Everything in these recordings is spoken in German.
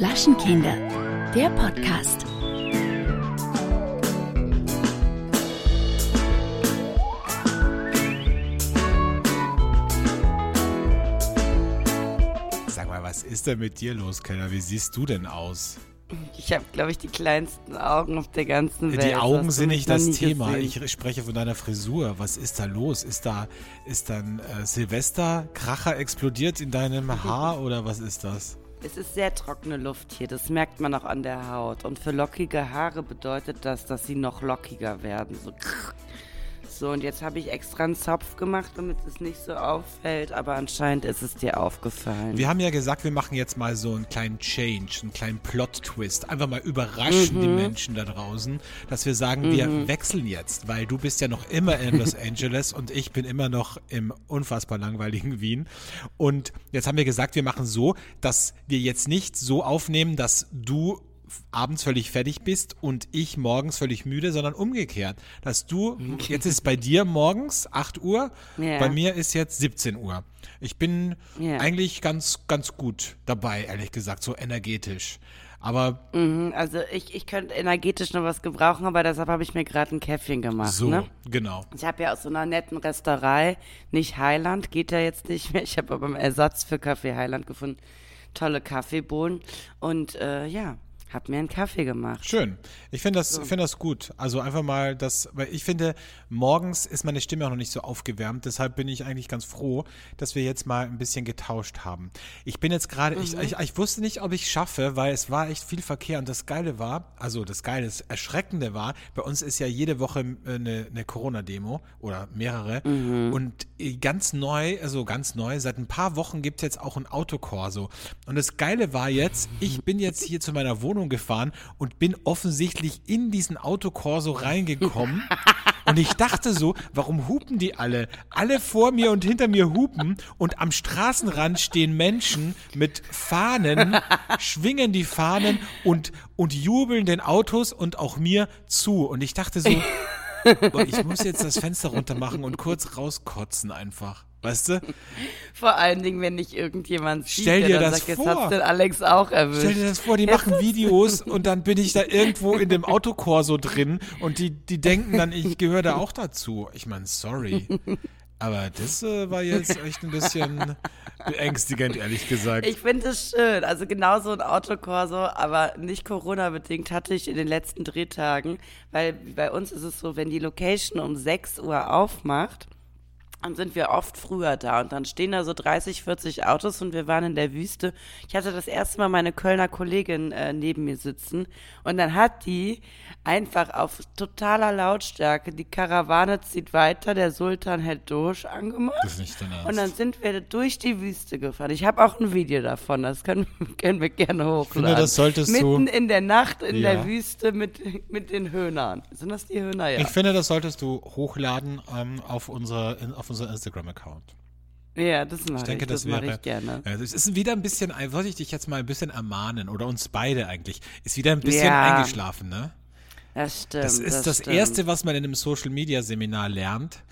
Flaschenkinder, der Podcast. Sag mal, was ist denn mit dir los, Keller? Wie siehst du denn aus? Ich habe, glaube ich, die kleinsten Augen auf der ganzen Welt. Die Augen sind nicht das Thema. gesehen. Ich spreche von deiner Frisur. Was ist da los? Ist da, ist dann äh, Silvester Kracher explodiert in deinem Haar oder was ist das? Es ist sehr trockene Luft hier, das merkt man auch an der Haut. Und für lockige Haare bedeutet das, dass sie noch lockiger werden. So, so und jetzt habe ich extra einen Zopf gemacht, damit es nicht so auffällt. Aber anscheinend ist es dir aufgefallen. Wir haben ja gesagt, wir machen jetzt mal so einen kleinen Change, einen kleinen Plot-Twist. Einfach mal überraschen die Menschen da draußen, dass wir sagen, wir wechseln jetzt, weil du bist ja noch immer in Los Angeles und ich bin immer noch im unfassbar langweiligen Wien. Und jetzt haben wir gesagt, wir machen so, dass wir jetzt nicht so aufnehmen, dass du abends völlig fertig bist und ich morgens völlig müde, sondern umgekehrt. Dass du, jetzt ist bei dir morgens 8 Uhr, Ja. bei mir ist jetzt 17 Uhr. Ich bin Ja. eigentlich ganz, ganz gut dabei, ehrlich gesagt, so energetisch. Aber Mhm, also ich, ich könnte energetisch noch was gebrauchen, aber deshalb habe ich mir gerade ein Käffchen gemacht. so, Ne? genau. Ich habe ja aus so einer netten Restaurant, nicht Highland, geht ja jetzt nicht mehr. Ich habe aber einen Ersatz für Kaffee Highland gefunden. Tolle Kaffeebohnen. Und äh, ja, habe mir einen Kaffee gemacht. Schön. Ich finde das, finde das gut. Also einfach mal das, weil ich finde, morgens ist meine Stimme auch noch nicht so aufgewärmt. Deshalb bin ich eigentlich ganz froh, dass wir jetzt mal ein bisschen getauscht haben. Ich bin jetzt gerade, ich, ich, ich wusste nicht, ob ich schaffe, weil es war echt viel Verkehr. Und das Geile war, also das Geile, das Erschreckende war, bei uns ist ja jede Woche äh, eine, eine Corona-Demo oder mehrere. Und äh, ganz neu, also ganz neu, seit ein paar Wochen gibt es jetzt auch ein Autokorso. Und das Geile war jetzt, ich bin jetzt hier zu meiner Wohnung gefahren und bin offensichtlich in diesen Autokorso reingekommen. Und ich dachte so, warum hupen die alle? Alle vor mir und hinter mir hupen und am Straßenrand stehen Menschen mit Fahnen, schwingen die Fahnen und, und jubeln den Autos und auch mir zu. Und ich dachte so, boah, ich muss jetzt das Fenster runter machen und kurz rauskotzen einfach. Weißt du? Vor allen Dingen, wenn nicht irgendjemand sieht, Stell dir das sagt, jetzt vor. hat's den Alex auch erwischt. Stell dir das vor, die machen Videos und dann bin ich da irgendwo in dem Autokorso drin und die, die denken dann, ich gehöre da auch dazu. Ich meine, sorry. Aber das äh, war jetzt echt ein bisschen beängstigend, ehrlich gesagt. Ich finde es schön. Also genau so ein Autokorso, aber nicht Corona-bedingt hatte ich in den letzten Drehtagen, weil bei uns ist es so, wenn die Location um 6 Uhr aufmacht, dann sind wir oft früher da und dann stehen da so 30, 40 Autos und wir waren in der Wüste. Ich hatte das erste Mal meine Kölner Kollegin äh, neben mir sitzen und dann hat die einfach auf totaler Lautstärke die Karawane zieht weiter, der Sultan hält durch angemacht. das ist nicht dein Ernst. Und dann sind wir durch die Wüste gefahren. Ich habe auch ein Video davon, das können, können wir gerne hochladen. finde, das solltest du- Mitten in der Nacht in Ja. der Wüste mit, mit den Höhnern. Sind das die Höhner? Ja. Ich finde, das solltest du hochladen ähm, auf unsere, auf unser Instagram-Account. ja, das mache Ich ich, denke, das, das, mache wäre. ich gerne. Das ist wieder ein bisschen, wollte ich dich jetzt mal ein bisschen ermahnen oder uns beide eigentlich. Ist wieder ein bisschen Ja. eingeschlafen, ne? Das stimmt. Das ist das, stimmt. Erste, was man in einem Social Media Seminar lernt.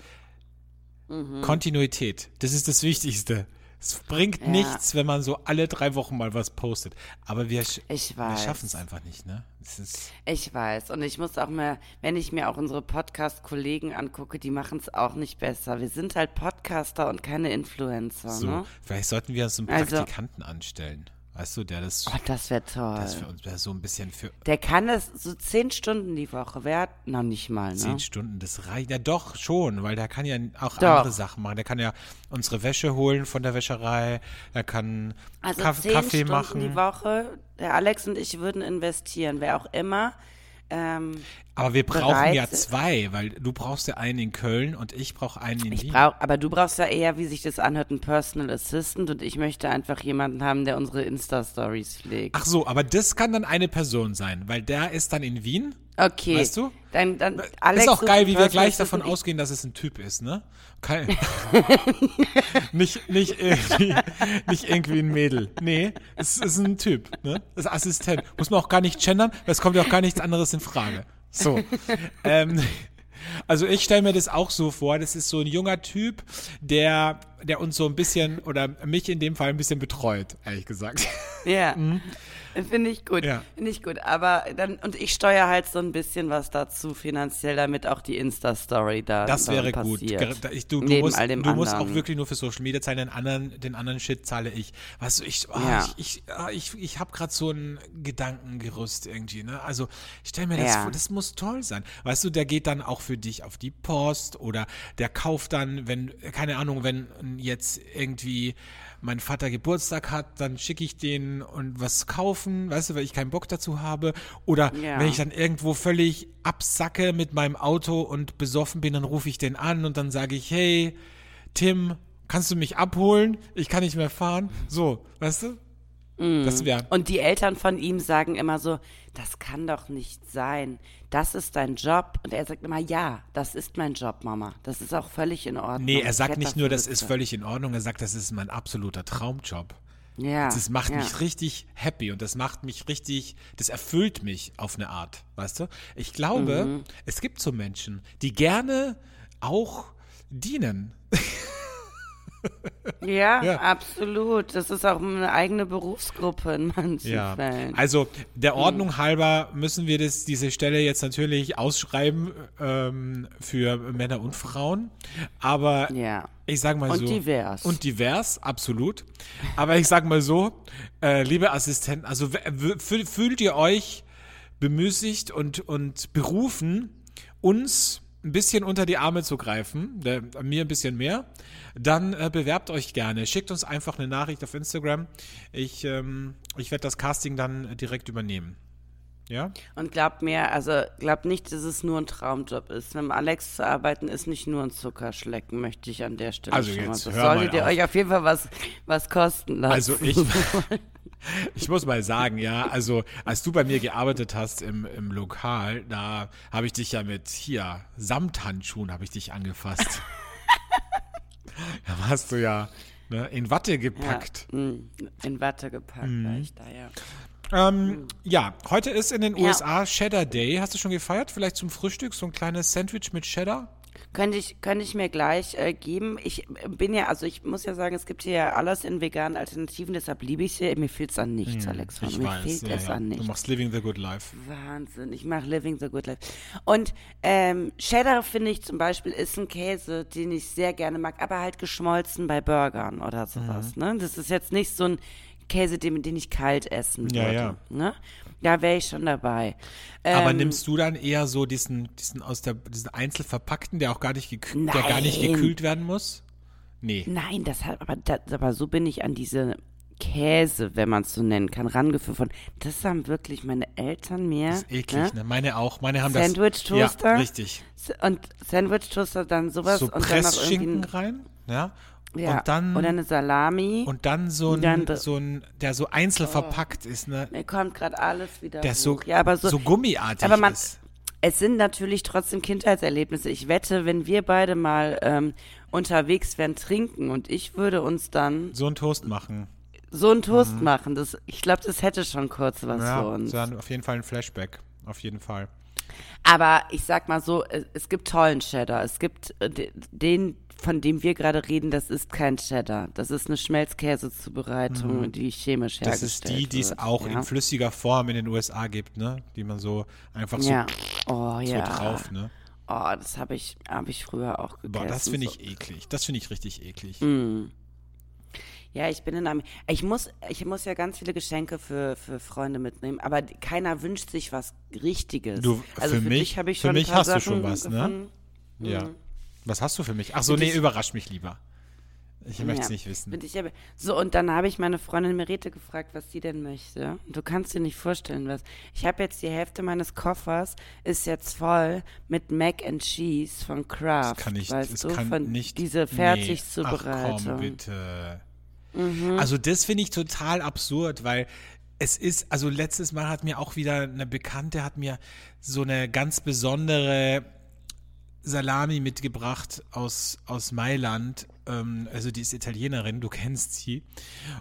Mhm. Kontinuität. Das ist das Wichtigste. Es bringt Ja. nichts, wenn man so alle drei Wochen mal was postet. Aber wir, sch wir schaffen es einfach nicht, ne? Ich weiß. Und ich muss auch mehr, wenn ich mir auch unsere Podcast-Kollegen angucke, die machen es auch nicht besser. Wir sind halt Podcaster und keine Influencer, so. ne? Vielleicht sollten wir so einen Also- Praktikanten anstellen. Weißt du, der das, Oh, das wäre toll. das für uns wäre so ein bisschen für Der kann das so zehn Stunden die Woche. Wer hat noch nicht mal, ne? zehn Stunden, das reicht. Ja, doch, schon, weil der kann ja auch Doch. andere Sachen machen. Der kann ja unsere Wäsche holen von der Wäscherei. Er kann Also Kaff zehn Kaffee Stunden machen. die Woche. Der Alex und ich würden investieren, wer auch immer. Ähm, Aber wir brauchen bereit ja zwei, weil du brauchst ja einen in Köln und ich brauche einen in ich Wien. brauch, aber du brauchst ja eher, wie sich das anhört, einen Personal Assistant und ich möchte einfach jemanden haben, der unsere Insta-Stories pflegt. Ach so, aber das kann dann eine Person sein, weil der ist dann in Wien. okay. weißt du? Dann, dann Alex ist auch geil, wie wir gleich davon ausgehen, dass es ein Typ ist, ne? Kein, nicht, nicht, irgendwie, nicht irgendwie ein Mädel. Nee, es ist ein Typ, ne? Das ist Assistent. Muss man auch gar nicht gendern, weil es kommt ja auch gar nichts anderes in Frage. So. ähm, Also ich stelle mir das auch so vor, das ist so ein junger Typ, der, der uns so ein bisschen, oder mich in dem Fall ein bisschen betreut, ehrlich gesagt. Ja. Finde ich gut. Ja. Finde ich gut. Aber dann, und ich steuere halt so ein bisschen was dazu finanziell, damit auch die Insta-Story da Das wäre gut. passiert. Ich, du du, musst, du musst auch wirklich nur für Social Media zahlen, den anderen, den anderen Shit zahle ich. Weißt du, ich, ah, Ja. ich, ich, ah, ich, ich habe gerade so ein Gedankengerüst irgendwie, ne? Also ich stell mir das Ja. vor, das muss toll sein. Weißt du, der geht dann auch für dich auf die Post oder der kauft dann, wenn, keine Ahnung, wenn jetzt irgendwie mein Vater Geburtstag hat, dann schicke ich den und was kaufen, weißt du, weil ich keinen Bock dazu habe. Oder Ja. wenn ich dann irgendwo völlig absacke mit meinem Auto und besoffen bin, dann rufe ich den an und dann sage ich, hey, Tim, kannst du mich abholen? Ich kann nicht mehr fahren. So, weißt du? Das wäre. Und die Eltern von ihm sagen immer so, das kann doch nicht sein. Das ist dein Job. Und er sagt immer, ja, das ist mein Job, Mama. Das ist auch völlig in Ordnung. Nee, er sagt nicht nur, das ist völlig in Ordnung, er sagt, das ist mein absoluter Traumjob. Ja. Das macht ja. mich richtig happy und das macht mich richtig, das erfüllt mich auf eine Art, weißt du? Ich glaube, Mhm. es gibt so Menschen, die gerne auch dienen. Ja, Ja. absolut. Das ist auch eine eigene Berufsgruppe in manchen Ja, Fällen. also der Ordnung halber müssen wir das, diese Stelle jetzt natürlich ausschreiben ähm, für Männer und Frauen. Aber Ja. ich sage mal Und so. divers. Und divers, absolut. Aber ich sage mal so, äh, liebe Assistenten, also fühlt ihr euch bemüßigt und, und berufen, uns ein bisschen unter die Arme zu greifen, der, mir ein bisschen mehr, dann äh, bewerbt euch gerne. Schickt uns einfach eine Nachricht auf Instagram. Ich, ähm, ich werde das Casting dann direkt übernehmen. Ja? Und glaubt mir, also glaubt nicht, dass es nur ein Traumjob ist. Mit dem Alex zu arbeiten ist nicht nur ein Zuckerschlecken, möchte ich an der Stelle Also schon jetzt mal. Mal solltet ihr auf. euch auf jeden Fall was, was kosten lassen. Also ich, ich muss mal sagen, ja, also als du bei mir gearbeitet hast im, im Lokal, da habe ich dich ja mit hier Samthandschuhen habe ich dich angefasst. da warst du ja ne, in Watte gepackt. Ja, mh, in Watte gepackt Mhm. war ich da, ja. Ähm, ja, heute ist in den Ja. USA Cheddar Day. Hast du schon gefeiert? Vielleicht zum Frühstück so ein kleines Sandwich mit Cheddar? Könnte ich, könnte ich mir gleich äh, geben. Ich bin ja, also ich muss ja sagen, es gibt hier ja alles in veganen Alternativen, deshalb liebe ich sie. Mir fehlt es an nichts, Alex. Hm, Ich Mir weiß. fehlt Ja, es ja. an Du nichts. machst Living the Good Life. Wahnsinn, ich mache Living the Good Life. Und ähm, Cheddar finde ich zum Beispiel ist ein Käse, den ich sehr gerne mag, aber halt geschmolzen bei Burgern oder sowas. Mhm. Ne? Das ist jetzt nicht so ein Käse, den, den ich kalt essen Ja, würde. ja. Ne? Da wäre ich schon dabei. Aber Ähm, nimmst du dann eher so diesen, diesen aus der, diesen einzelverpackten, der auch gar nicht, gekü der gar nicht gekühlt werden muss? Nee. Nein, das hat, aber, das, aber so bin ich an diese Käse, wenn man es so nennen kann, rangeführt von. Das haben wirklich meine Eltern mir. Das ist eklig, ne? Meine auch. Meine haben Sandwich-Toaster? das. Ja, richtig. Und Sandwich-Toaster dann sowas So und dann noch Pressschinken rein, ja. Ja, und dann, oder eine Salami. und dann so ein, dann da- so ein, der so einzeln verpackt ist, ne? Mir kommt gerade alles wieder Der so, ja, aber so, so gummiartig aber man, ist. es sind natürlich trotzdem Kindheitserlebnisse. Ich wette, wenn wir beide mal ähm, unterwegs wären trinken und ich würde uns dann So ein Toast machen. so einen Toast machen, das, ich glaube, das hätte schon kurz was Mhm. Ja, für uns. dann auf jeden Fall ein Flashback. Auf jeden Fall. Aber ich sag mal so, es, gibt tollen Cheddar. Es gibt äh, de- den, von dem wir gerade reden, das ist kein Cheddar. Das ist eine Schmelzkäsezubereitung, die chemisch Mhm. Das hergestellt ist die, die es wird. auch ja. in flüssiger Form in den USA gibt, ne? Die man so einfach so, Ja. Oh so ja. drauf, ne? Oh, das habe ich, habe ich früher auch gegessen. Boah, das finde so. ich eklig. Das finde ich richtig eklig. Mhm. Ja, ich bin in einem. Ich muss, ich muss ja ganz viele Geschenke für, für Freunde mitnehmen, aber keiner wünscht sich was Richtiges. Du, also für für, mich- habe ich für schon mich hast du Sachen schon was, ne? Ja. Mhm. Was hast du für mich? Ach so, nee, überrasch mich lieber. Ich möchte es Ja, nicht wissen. aber, so, und dann habe ich meine Freundin Merete gefragt, was sie denn möchte. Du kannst dir nicht vorstellen, was. Ich habe jetzt die Hälfte meines Koffers ist jetzt voll mit Mac and Cheese von Kraft. Das kann ich, weißt das du, kann von nicht. diese nee. Fertigzubereitung. Ach komm, bitte. Mhm. Also das finde ich total absurd, weil es ist, also letztes Mal hat mir auch wieder eine Bekannte, hat mir so eine ganz besondere Salami mitgebracht aus, aus Mailand. Ähm, also die ist Italienerin, du kennst sie.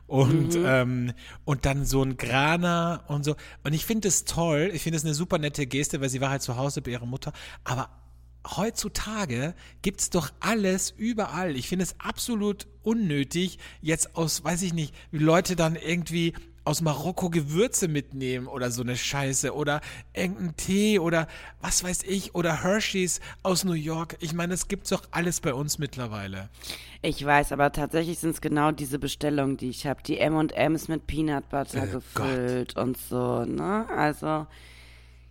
Und, Mhm. ähm, und dann so ein Grana und so. Und ich finde es toll, ich finde es eine super nette Geste, weil sie war halt zu Hause bei ihrer Mutter. Aber heutzutage gibt's doch alles überall. Ich finde es absolut unnötig, jetzt aus, weiß ich nicht, wie Leute dann irgendwie aus Marokko Gewürze mitnehmen oder so eine Scheiße oder irgendeinen Tee oder was weiß ich oder Hershey's aus New York. Ich meine, es gibt's doch alles bei uns mittlerweile. Ich weiß, aber tatsächlich sind es genau diese Bestellungen, die ich habe. Die M&M's mit Peanut Butter Oh gefüllt und so, ne? Also,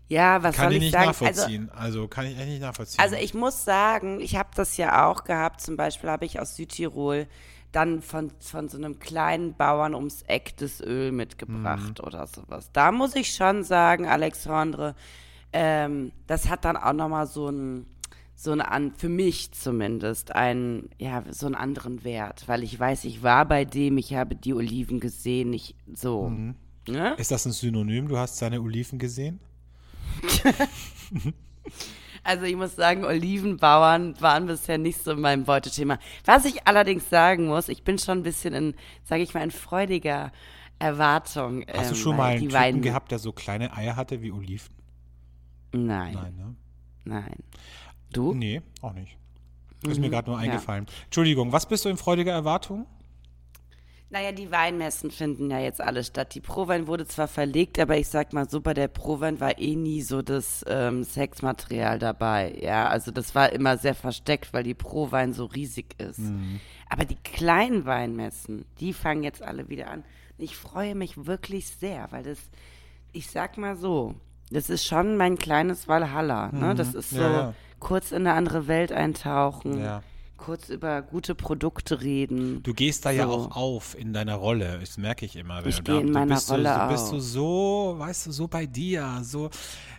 ja, was Kann soll ich ich nicht sagen? Also, nachvollziehen. Also, kann ich echt nicht nachvollziehen. also ich muss sagen, ich habe das ja auch gehabt. Zum Beispiel habe ich aus Südtirol dann von, von so einem kleinen Bauern ums Eck das Öl mitgebracht oder sowas. Da muss ich schon sagen, Alexandre, ähm, das hat dann auch nochmal so ein so ein an für mich zumindest einen ja so einen anderen Wert, weil ich weiß, ich war bei dem, ich habe die Oliven gesehen, ich so. Ne? Ist das ein Synonym? Du hast seine Oliven gesehen? Also ich muss sagen, Olivenbauern waren bisher nicht so mein Beutethema. Was ich allerdings sagen muss, ich bin schon ein bisschen in, sage ich mal, in freudiger Erwartung. Hast du ähm, schon mal einen Typen gehabt, der so kleine Eier hatte wie Oliven? Nein, Nein, ne? nein. Du? Nee, auch nicht. Ist mir gerade nur Mhm. ja. eingefallen. Entschuldigung, was bist du in freudiger Erwartung? Naja, die Weinmessen finden ja jetzt alle statt. Die Prowein wurde zwar verlegt, aber ich sag mal so, bei der Prowein war eh nie so das ähm, Sexmaterial dabei. Ja, also das war immer sehr versteckt, weil die Prowein so riesig ist. Aber die kleinen Weinmessen, die fangen jetzt alle wieder an. Ich freue mich wirklich sehr, weil das, ich sag mal so, das ist schon mein kleines Valhalla. Ne? Das ist so Ja, ja. kurz in eine andere Welt eintauchen. Ja. Kurz über gute Produkte reden. Du gehst da ja So. auch auf in deiner Rolle. Das merke ich immer. wenn Ich du gehe da- in meiner bist Rolle so, du bist auf. du so, weißt du, so bei dir, so,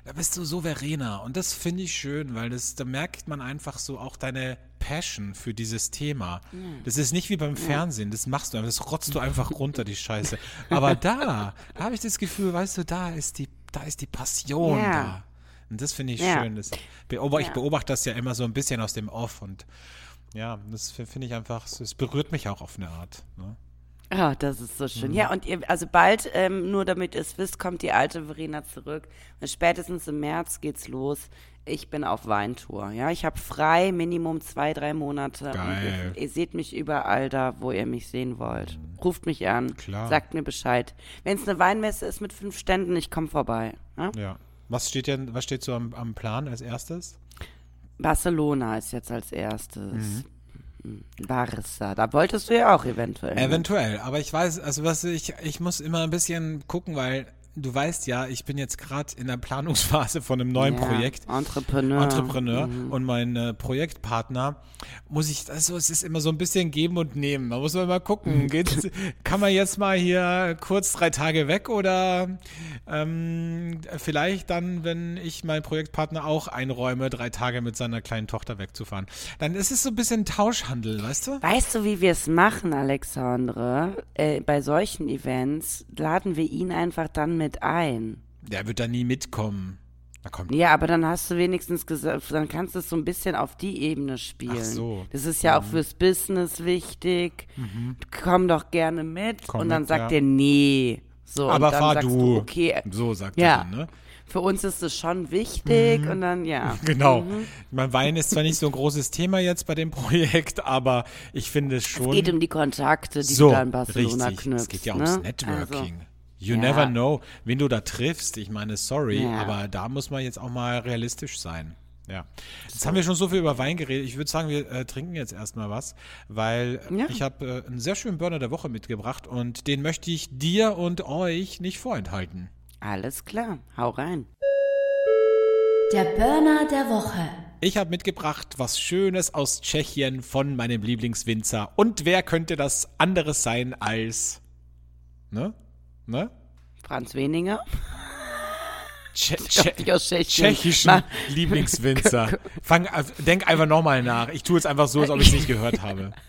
da bist du souveräner. Und das finde ich schön, weil das, da merkt man einfach so auch deine Passion für dieses Thema. Das ist nicht wie beim Fernsehen, das machst du einfach, das rotzt du einfach runter, die Scheiße. Aber da, da habe ich das Gefühl, weißt du, da ist die, da ist die Passion Ja. da. Und das finde ich Ja. schön. Das Ich Ja. beobachte das ja immer so ein bisschen aus dem Off und ja, das finde ich einfach, es berührt mich auch auf eine Art. Ne? Ah, das ist so Mhm. schön. Ja, und ihr, also bald, ähm, nur damit ihr es wisst, kommt die alte Verena zurück. Und spätestens im März geht's los. Ich bin auf Weintour. Ja, ich habe frei, Minimum zwei, drei Monate. Geil. Ihr, ihr seht mich überall da, wo ihr mich sehen wollt. Ruft mich an. Klar. Sagt mir Bescheid. Wenn es eine Weinmesse ist mit fünf Ständen, ich komme vorbei. Ja? Ja. Was steht denn, was steht so am, am Plan als erstes? Barcelona ist jetzt als erstes. Mhm. Barca. Da wolltest du ja auch eventuell. Eventuell, aber ich weiß, also was ich, ich muss immer ein bisschen gucken, weil du weißt ja, ich bin jetzt gerade in der Planungsphase von einem neuen Ja, Projekt. Entrepreneur. Entrepreneur und mein äh, Projektpartner muss ich, also es ist immer so ein bisschen geben und nehmen. Man muss mal gucken, geht's, kann man jetzt mal hier kurz drei Tage weg oder ähm, vielleicht dann, wenn ich meinen Projektpartner auch einräume, drei Tage mit seiner kleinen Tochter wegzufahren. Dann ist es so ein bisschen Tauschhandel, weißt du? Weißt du, wie wir es machen, Alexandre? Äh, bei solchen Events laden wir ihn einfach dann mit ein. Der wird da nie mitkommen. Ja, aber dann hast du wenigstens gesagt, dann kannst du es so ein bisschen auf die Ebene spielen. Ach so. Mhm. Das ist ja auch fürs Business wichtig. Komm doch gerne mit. Komm und dann mit, sagt ja. er, nee. So, aber und dann fahr sagst du. du, okay, So sagt Ja. er dann, ne? für uns ist es schon wichtig und dann, ja. Genau. Mhm. Mein Wein ist zwar nicht so ein großes Thema jetzt bei dem Projekt, aber ich finde es schon. Es geht um die Kontakte, die so, du da in Barcelona richtig. knüpfst. Es geht ja ne? ums Networking. Also, you ja. never know, wen du da triffst. Ich meine, sorry, Ja. aber da muss man jetzt auch mal realistisch sein. Ja. Jetzt haben wir schon so viel über Wein geredet. Ich würde sagen, wir äh, trinken jetzt erstmal was, weil äh, Ja. ich habe äh, einen sehr schönen Burner der Woche mitgebracht und den möchte ich dir und euch nicht vorenthalten. alles klar, hau rein. Der Burner der Woche. Ich habe mitgebracht was Schönes aus Tschechien von meinem Lieblingswinzer. Und wer könnte das anderes sein als, ne? Ne? Franz Weninger. Tsche Tschechien. tschechischen Ma- Lieblingswinzer. Fang, äh, denk einfach nochmal nach. Ich tue jetzt einfach so, als ob ich es nicht gehört habe.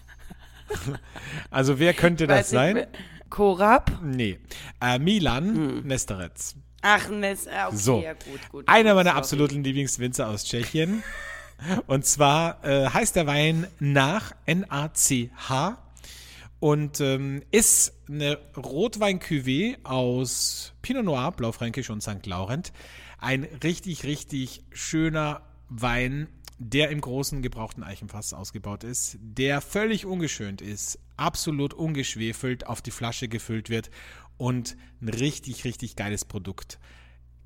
Also wer könnte das Weiß ich, sein? Korab? Nee. Äh, Milan Hm. Nesterec. Ach, Mist. Ah, okay, So. ja, gut, gut. Einer meiner sorry. absoluten Lieblingswinzer aus Tschechien. Und zwar äh, heißt der Wein nach N-A-C-H und ähm, ist eine Rotwein-Cuvée aus Pinot Noir, Blaufränkisch und St. Laurent. Ein richtig, richtig schöner Wein, der im großen gebrauchten Eichenfass ausgebaut ist, der völlig ungeschönt ist, absolut ungeschwefelt auf die Flasche gefüllt wird und ein richtig, richtig geiles Produkt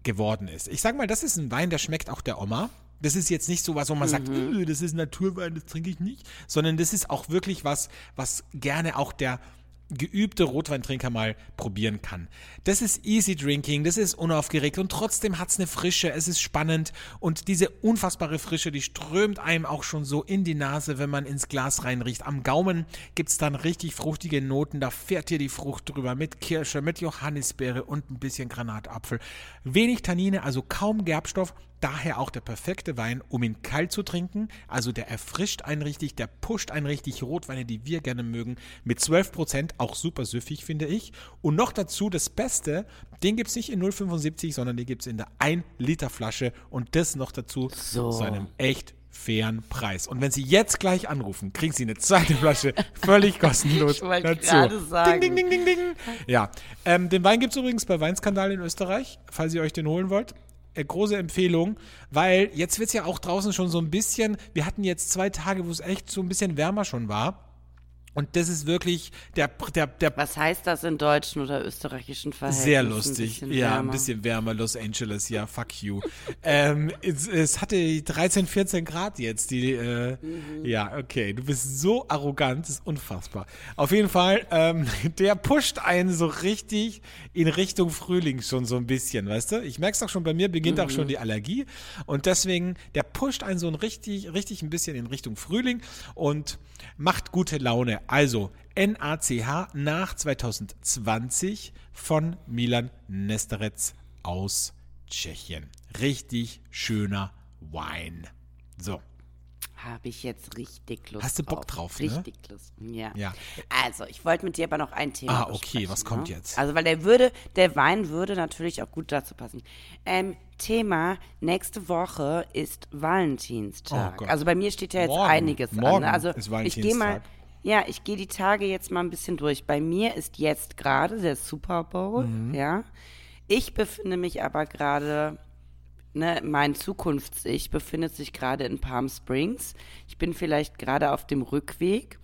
geworden ist. Ich sag mal, das ist ein Wein, der schmeckt auch der Oma. Das ist jetzt nicht so was, wo man sagt, "Äh, das ist Naturwein, das trinke ich nicht, sondern das ist auch wirklich was, was gerne auch der geübte Rotweintrinker mal probieren kann. Das ist easy drinking, das ist unaufgeregt und trotzdem hat es eine Frische, es ist spannend und diese unfassbare Frische, die strömt einem auch schon so in die Nase, wenn man ins Glas reinriecht. Am Gaumen gibt es dann richtig fruchtige Noten, da fährt dir die Frucht drüber mit Kirsche, mit Johannisbeere und ein bisschen Granatapfel. Wenig Tannine, also kaum Gerbstoff, Daher auch der perfekte Wein, um ihn kalt zu trinken. Also der erfrischt einen richtig, der pusht einen richtig. Rotweine, die wir gerne mögen. Mit 12%, auch super süffig, finde ich. Und noch dazu das Beste, den gibt es nicht in 0,75, sondern den gibt es in der 1 Liter Flasche. Und das noch dazu So. zu einem echt fairen Preis. Und wenn Sie jetzt gleich anrufen, kriegen Sie eine zweite Flasche völlig kostenlos Ich dazu. sagen. Ding, ding, ding, ding, ding. Ja, ähm, den Wein gibt es übrigens bei Weinskandal in Österreich, falls ihr euch den holen wollt. Äh, große Empfehlung, weil jetzt wird es ja auch draußen schon so ein bisschen, wir hatten jetzt zwei Tage, wo es echt so ein bisschen wärmer schon war. Und das ist wirklich der, der, der Was heißt das in deutschen oder österreichischen Verhältnissen? sehr Ein lustig. bisschen ja, ein bisschen wärmer. Los Angeles, ja, fuck you. ähm, es, es hatte 13, 14 Grad jetzt. Die, äh, Mhm. Ja, okay. Du bist so arrogant, das ist unfassbar. Auf jeden Fall, ähm, der pusht einen so richtig in Richtung Frühling schon so ein bisschen, weißt du? Ich merke es auch schon, bei mir beginnt auch Mhm. schon die Allergie. Und deswegen, der pusht einen so ein richtig, richtig ein bisschen in Richtung Frühling und macht gute Laune. Also, NACH nach 2020 von Milan Nesterec aus Tschechien. Richtig schöner Wein. So, Habe ich jetzt richtig Lust Hast du Bock drauf, ne? Richtig Lust, ja. Ja. Also, ich wollte mit dir aber noch ein Thema Ah, okay, was kommt ne? jetzt? Also, weil der würde, der Wein würde natürlich auch gut dazu passen. Ähm, Thema, nächste Woche ist Valentinstag. Oh also bei mir steht ja jetzt Morgen. einiges Morgen an. ne? Also ist ich gehe mal, Valentinstag. Ja, ich gehe die Tage jetzt mal ein bisschen durch. Bei mir ist jetzt gerade der Super Bowl, Mhm. ja. Ich befinde mich aber gerade ne, mein Zukunfts-Ich befindet sich gerade in Palm Springs. Ich bin vielleicht gerade auf dem Rückweg.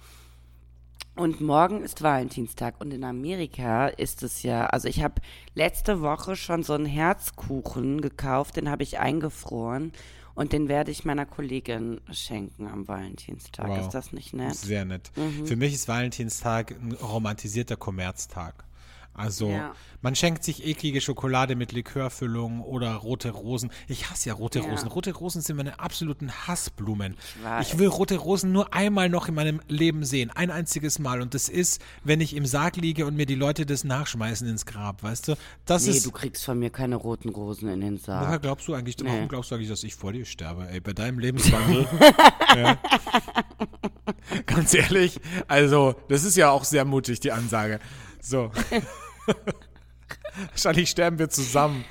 Und morgen ist Valentinstag und in Amerika ist es ja, also ich habe letzte Woche schon so einen Herzkuchen gekauft, den habe ich eingefroren und den werde ich meiner Kollegin schenken am Valentinstag. Wow. Ist das nicht nett? Sehr nett. Mhm. Für mich ist Valentinstag ein romantisierter Kommerztag. Also Ja. man schenkt sich eklige Schokolade mit Likörfüllung oder rote Rosen. Ich hasse ja rote Ja. Rosen. Rote Rosen sind meine absoluten Hassblumen. Ich. Ich will rote Rosen nur einmal noch in meinem Leben sehen. Ein einziges Mal. Und das ist, wenn ich im Sarg liege und mir die Leute das nachschmeißen ins Grab, weißt du? Das Nee, ist. du kriegst von mir keine roten Rosen in den Woher Sarg. glaubst du eigentlich, Nee. warum glaubst du eigentlich, dass ich vor dir sterbe? Ey, bei deinem Lebenswandel. ja. Ganz ehrlich, also, das ist ja auch sehr mutig, die Ansage. So. Wahrscheinlich sterben wir zusammen.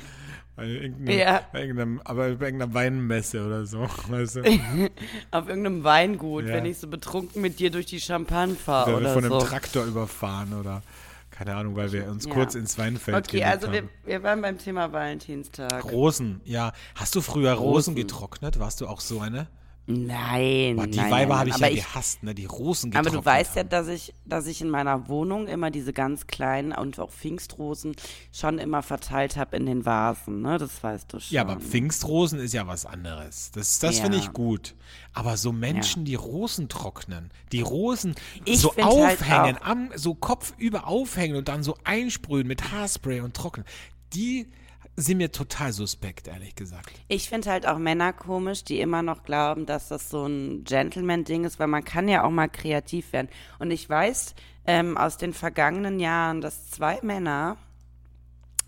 Bei irgendeinem, Ja. bei irgendeinem, aber bei irgendeiner Weinmesse oder so. Weißt du? Auf irgendeinem Weingut, Ja. wenn ich so betrunken mit dir durch die Champagne fahre Oder oder von einem so. Traktor überfahren oder keine Ahnung, weil wir uns Ja. kurz ins Weinfeld Okay, also wir, wir waren beim Thema Valentinstag. Rosen, ja. Hast du früher Rosen, Rosen. getrocknet? Warst du auch so eine? Nein, Boah, die nein, Weiber habe ich aber ja gehasst, ne? Die Rosen Aber getrocknet du weißt ja, haben. dass ich, dass ich in meiner Wohnung immer diese ganz kleinen und auch Pfingstrosen schon immer verteilt habe in den Vasen, ne? Das weißt du schon. Ja, aber Pfingstrosen ist ja was anderes. Das, das Ja. finde ich gut. Aber so Menschen, die Rosen trocknen, die Rosen Ich so halt aufhängen, auch- am, so kopfüber aufhängen und dann so einsprühen mit Haarspray und trocknen, die sind mir total suspekt, ehrlich gesagt. Ich finde halt auch Männer komisch, die immer noch glauben, dass das so ein Gentleman-Ding ist, weil man kann ja auch mal kreativ werden. Und ich weiß ähm, aus den vergangenen Jahren, dass zwei Männer,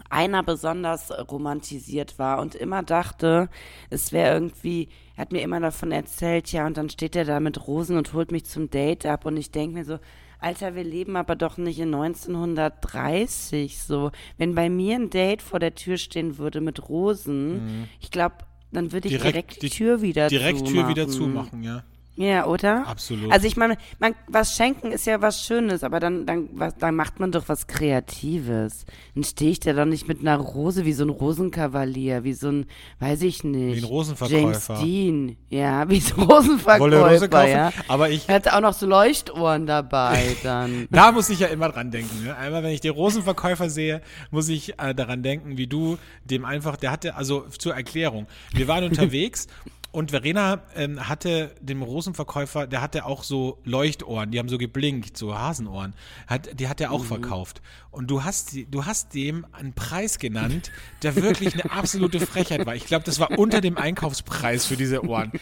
einer besonders romantisiert war und immer dachte, es wäre irgendwie, er hat mir immer davon erzählt, ja, und dann steht er da mit Rosen und holt mich zum Date ab und ich denke mir so, Alter, wir leben aber doch nicht in 1930 so. Wenn bei mir ein Date vor der Tür stehen würde mit Rosen, ich glaube, dann würde ich direkt, die, Tür wieder Direkt zumachen. Tür wieder zumachen, ja. Ja, oder? Absolut. Also ich meine, man, was schenken ist ja was Schönes, aber dann, dann, was, dann macht man doch was Kreatives. Dann stehe ich da doch nicht mit einer Rose wie so ein Rosenkavalier, wie so ein, weiß ich nicht. Wie ein Rosenverkäufer. James Dean. Ja, wie so ein Rosenverkäufer, Wolle Rose kaufen, ja. aber ich- hatte auch noch so Leuchtohren dabei dann. Da muss ich ja immer dran denken. Ne? Einmal, wenn ich den Rosenverkäufer sehe, muss ich äh, daran denken, wie du dem einfach, der hatte, also zur Erklärung, wir waren unterwegs und Verena ähm, hatte dem Rosenverkäufer, der hatte auch so Leuchtohren, die haben so geblinkt, so Hasenohren. Hat, die hat er auch verkauft. Und du hast, du hast dem einen Preis genannt, der wirklich eine absolute Frechheit war. Ich glaube, das war unter dem Einkaufspreis für diese Ohren.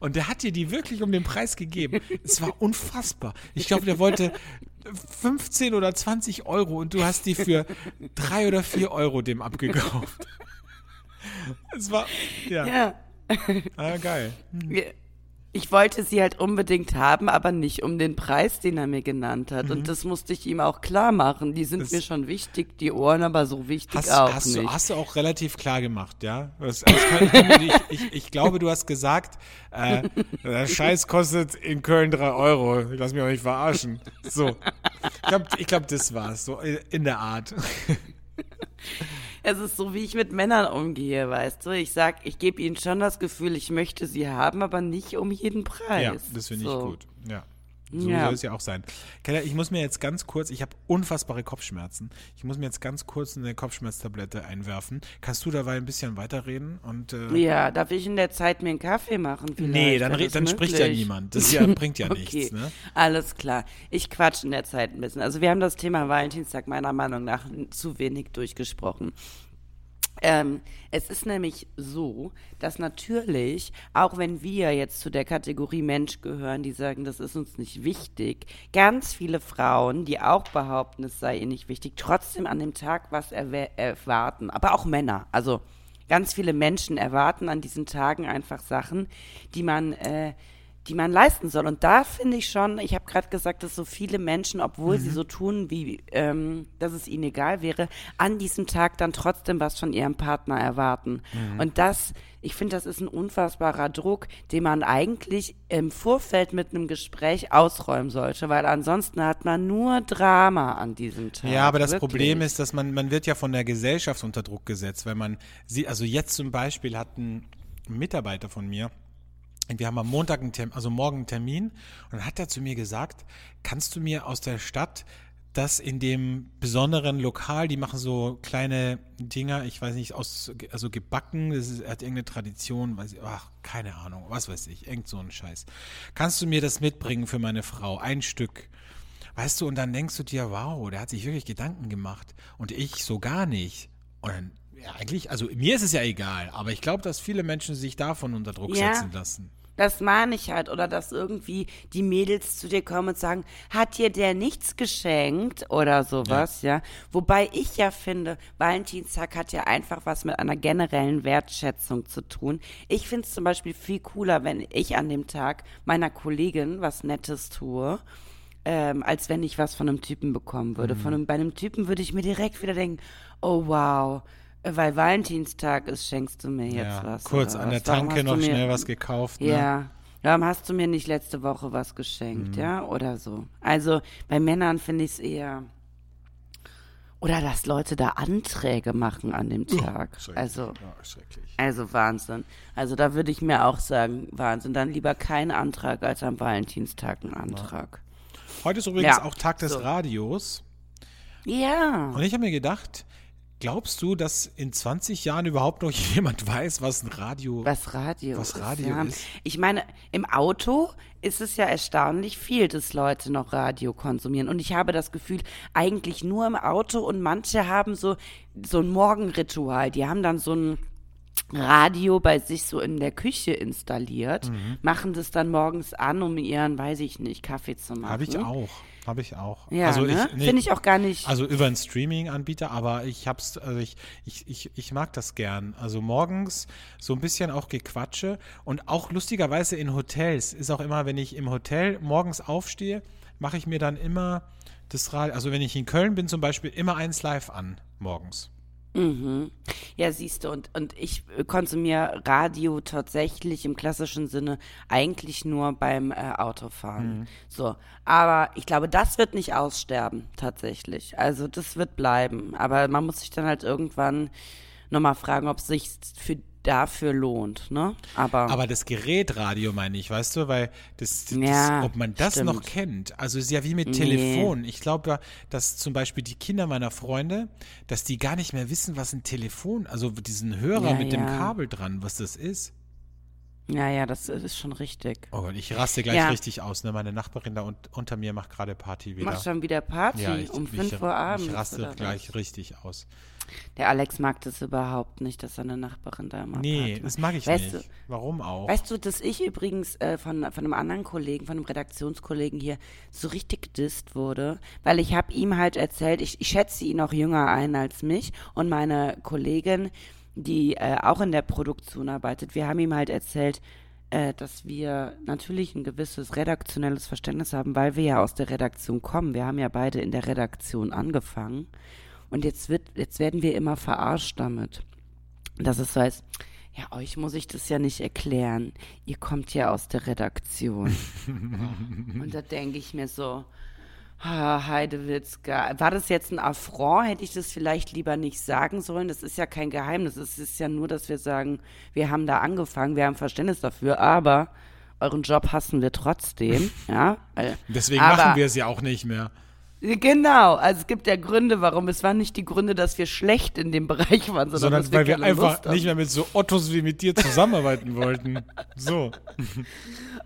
Und der hat dir die wirklich um den Preis gegeben. Es war unfassbar. Ich glaube, der wollte 15 oder 20 Euro und du hast die für drei oder vier Euro dem abgekauft. Es war, ja, Ja. ah, geil. Ich wollte sie halt unbedingt haben, aber nicht um den Preis, den er mir genannt hat. Mhm. Und das musste ich ihm auch klar machen. Die sind Das- mir schon wichtig, die Ohren aber so wichtig Hast, auch hast, nicht. du, hast du auch relativ klar gemacht, ja? Das, also ich, kann, ich, ich, ich, glaube, du hast gesagt, äh, der Scheiß kostet in Köln drei Euro. Ich lass mich auch nicht verarschen. So. Ich glaube, glaub, das war's. So in der Art. Es ist so, wie ich mit Männern umgehe, weißt du. Ich sag, ich gebe ihnen schon das Gefühl, ich möchte sie haben, aber nicht um jeden Preis. Ja, das finde ich so. gut. Ja. So Ja. soll es ja auch sein. Keller, ich muss mir jetzt ganz kurz, ich habe unfassbare Kopfschmerzen. Ich muss mir jetzt ganz kurz eine Kopfschmerztablette einwerfen. Kannst du dabei ein bisschen weiterreden? Und, äh, Ja, darf ich in der Zeit mir einen Kaffee machen? Vielleicht? nee, dann, dann spricht ja niemand. Das ja, bringt ja Okay, nichts. Ne? alles klar. Ich quatsch in der Zeit ein bisschen. Also wir haben das Thema Valentinstag meiner Meinung nach zu wenig durchgesprochen. Ähm, es ist nämlich so, dass natürlich, auch wenn wir jetzt zu der Kategorie Mensch gehören, die sagen, das ist uns nicht wichtig, ganz viele Frauen, die auch behaupten, es sei ihnen nicht wichtig, trotzdem an dem Tag was erwarten. Aber auch Männer. Also ganz viele Menschen erwarten an diesen Tagen einfach Sachen, die man äh, die man leisten soll. Und da finde ich schon, ich habe gerade gesagt, dass so viele Menschen, obwohl sie so tun, wie ähm, dass es ihnen egal wäre, an diesem Tag dann trotzdem was von ihrem Partner erwarten. Und das, ich finde, das ist ein unfassbarer Druck, den man eigentlich im Vorfeld mit einem Gespräch ausräumen sollte, weil ansonsten hat man nur Drama an diesem Tag. Ja, aber das Wirklich. Problem ist, dass man, man wird ja von der Gesellschaft unter Druck gesetzt, weil man sie, also jetzt zum Beispiel hat ein Mitarbeiter von mir, wir haben am Montag einen Termin, also morgen einen Termin, und dann hat er zu mir gesagt, kannst du mir aus der Stadt das in dem besonderen Lokal, die machen so kleine Dinger, ich weiß nicht, aus, also gebacken, das ist, hat irgendeine Tradition, weiß ich, ach, keine Ahnung, was weiß ich, irgend so ein Scheiß. Kannst du mir das mitbringen für meine Frau? Ein Stück. Weißt du, und dann denkst du dir, wow, der hat sich wirklich Gedanken gemacht und ich so gar nicht. Und dann, ja, eigentlich, also mir ist es ja egal, aber ich glaube, dass viele Menschen sich davon unter Druck Ja. setzen lassen. Das meine ich halt. Oder dass irgendwie die Mädels zu dir kommen und sagen, hat dir der nichts geschenkt oder sowas, ja. Wobei ich ja finde, Valentinstag hat ja einfach was mit einer generellen Wertschätzung zu tun. Ich finde es zum Beispiel viel cooler, wenn ich an dem Tag meiner Kollegin was Nettes tue. Ähm, als wenn ich was von einem Typen bekommen würde. Mhm. Von einem, bei einem Typen würde ich mir direkt wieder denken, oh wow, weil Valentinstag ist, schenkst du mir jetzt Ja, was. kurz an der was? Warum Tanke noch schnell was gekauft. Ne? ja. Warum hast du mir nicht letzte Woche was geschenkt, Mhm. ja? Oder so. Also bei Männern finde ich es eher. Oder dass Leute da Anträge machen an dem Tag. Schrecklich. Also, Ja, schrecklich. also Wahnsinn. Also da würde ich mir auch sagen, Wahnsinn. Dann lieber kein Antrag als am Valentinstag ein Antrag. Heute ist übrigens Ja, auch Tag des so. Radios. Ja. Und ich habe mir gedacht, glaubst du, dass in 20 Jahren überhaupt noch jemand weiß, was ein Radio Was Radio Was ist. Radio ja. ist. Ich meine, im Auto ist es ja erstaunlich viel, dass Leute noch Radio konsumieren. Und ich habe das Gefühl, eigentlich nur im Auto und manche haben so, so ein Morgenritual. Die haben dann so ein Radio bei sich so in der Küche installiert, Mhm. machen das dann morgens an, um ihren, weiß ich nicht, Kaffee zu machen. Habe ich auch. Habe ich auch. Ja, also ne? nee, Finde ich auch gar nicht. Also über einen Streaming-Anbieter, aber ich hab's, also ich, ich, ich, ich mag das gern. Also morgens so ein bisschen auch Gequatsche und auch lustigerweise in Hotels ist auch immer, wenn ich im Hotel morgens aufstehe, mache ich mir dann immer das Radio, also wenn ich in Köln bin zum Beispiel, immer eins live an morgens. Mhm. Ja, siehst du, und, und ich konsumiere Radio tatsächlich im klassischen Sinne eigentlich nur beim äh, Autofahren. Mhm. So, aber ich glaube, das wird nicht aussterben, tatsächlich. Also das wird bleiben. Aber man muss sich dann halt irgendwann nochmal fragen, ob es sich für dafür lohnt, ne? Aber, Aber das Gerätradio meine ich, weißt du, weil das, das Ja, ob man das stimmt. noch kennt, also ist ja wie mit Nee. Telefon. Ich glaube, ja, dass zum Beispiel die Kinder meiner Freunde, dass die gar nicht mehr wissen, was ein Telefon, also diesen Hörer Ja, mit dem ja. Kabel dran, was das ist. ja, ja, das ist schon richtig. Oh Gott, ich raste gleich Ja. richtig aus. Ne? Meine Nachbarin da un unter mir macht gerade Party wieder. Macht schon wieder Party ja, ich, um ich, 5 Uhr abends. Ich raste oder was? gleich richtig aus. Der Alex mag das überhaupt nicht, dass seine Nachbarin da immer Nee, Party das mag ich weißt nicht. Du, Warum auch? Weißt du, dass ich übrigens äh, von, von einem anderen Kollegen, von einem Redaktionskollegen hier so richtig gedisst wurde, weil ich habe ihm halt erzählt, ich, ich schätze ihn auch jünger ein als mich und meine Kollegin, die äh, auch in der Produktion arbeitet, wir haben ihm halt erzählt, äh, dass wir natürlich ein gewisses redaktionelles Verständnis haben, weil wir ja aus der Redaktion kommen. Wir haben ja beide in der Redaktion angefangen und jetzt wird, jetzt werden wir immer verarscht damit dass es heißt, ja, euch muss ich das ja nicht erklären. Ihr kommt ja aus der Redaktion. Und da denke ich mir so, ah, Heidewitzka, war das jetzt ein Affront? Hätte ich das vielleicht lieber nicht sagen sollen? Das ist ja kein Geheimnis. Es ist ja nur, dass wir sagen, wir haben da angefangen, wir haben Verständnis dafür, aber euren Job hassen wir trotzdem. Ja, Deswegen aber- machen wir es ja auch nicht mehr. Genau, also es gibt ja Gründe, warum. Es waren nicht die Gründe, dass wir schlecht in dem Bereich waren, sondern, Sondern dass wir weil wir keine einfach nicht mehr mit so Ottos wie mit dir zusammenarbeiten wollten. So.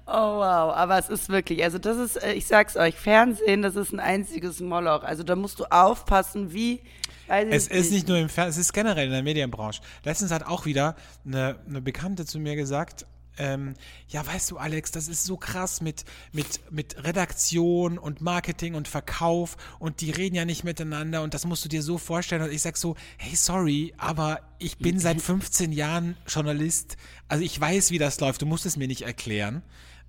Oh wow, aber es ist wirklich, also das ist, äh, ich sag's euch, Fernsehen, das ist ein einziges Moloch. Also da musst du aufpassen, wie. Es ist nicht nur im Fernsehen, es ist generell in der Medienbranche. Letztens hat auch wieder eine, eine Bekannte zu mir gesagt, ähm, ja, weißt du, Alex, das ist so krass mit, mit, mit Redaktion und Marketing und Verkauf und die reden ja nicht miteinander und das musst du dir so vorstellen. Und ich sag so, hey, sorry, aber ich bin seit 15 Jahren Journalist. Also ich weiß, wie das läuft. Du musst es mir nicht erklären.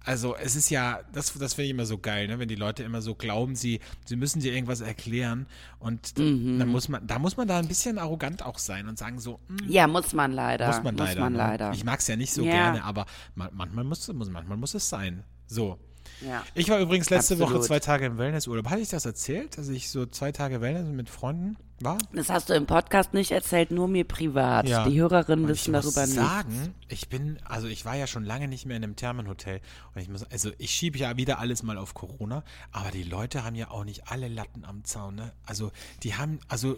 Also es ist ja, das, das finde ich immer so geil, ne? wenn die Leute immer so glauben, sie, sie müssen dir irgendwas erklären und Mhm. dann muss man, da muss man da ein bisschen arrogant auch sein und sagen so, hm, Ja, muss man leider. muss man leider. Muss man ne? leider. Ich mag es ja nicht so Ja. gerne, aber ma- manchmal muss, muss, manchmal muss es sein. So. Ja. Ich war übrigens letzte Woche Absolut. zwei Tage im Wellnessurlaub. Hatte ich das erzählt, dass ich so zwei Tage Wellness mit Freunden war? Das hast du im Podcast nicht erzählt, nur mir privat. Ja. Die Hörerinnen wissen ich muss darüber nichts. sagen, ich bin, also ich war ja schon lange nicht mehr in einem Thermenhotel. Und ich muss, also ich schiebe ja wieder alles mal auf Corona, aber die Leute haben ja auch nicht alle Latten am Zaun, ne? Also die haben, also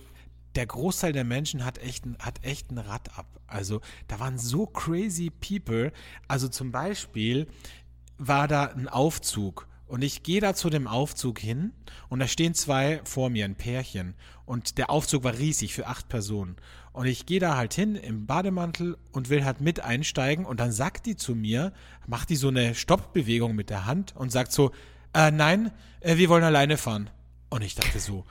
der Großteil der Menschen hat echt, ein- hat echt ein Rad ab. Also da waren so crazy people. Also zum Beispiel war da ein Aufzug und ich gehe da zu dem Aufzug hin und da stehen zwei vor mir, ein Pärchen. Und der Aufzug war riesig für acht Personen. Und ich gehe da halt hin im Bademantel und will halt mit einsteigen und dann sagt die zu mir, macht die so eine Stoppbewegung mit der Hand und sagt so, äh, nein, äh, wir wollen alleine fahren. Und ich dachte so,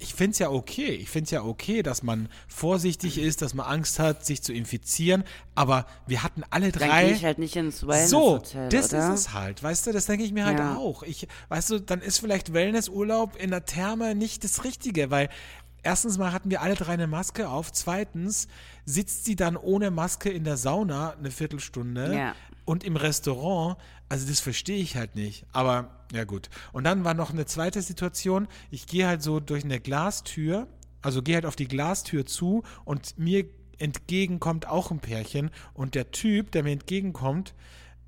ich finde es ja okay. Ich finde es ja okay, dass man vorsichtig ist, dass man Angst hat, sich zu infizieren. Aber wir hatten alle Dann drei. gehe ich halt nicht ins Wellness So, das oder? ist es halt, weißt du, das denke ich mir halt Ja. auch. Ich, weißt du, dann ist vielleicht Wellnessurlaub in der Therme nicht das Richtige, weil erstens mal hatten wir alle drei eine Maske auf, zweitens sitzt sie dann ohne Maske in der Sauna eine Viertelstunde Ja. Und im Restaurant, also das verstehe ich halt nicht. Aber ja gut. Und dann war noch eine zweite Situation, ich gehe halt so durch eine Glastür, also gehe halt auf die Glastür zu und mir entgegen kommt auch ein Pärchen und der Typ, der mir entgegenkommt,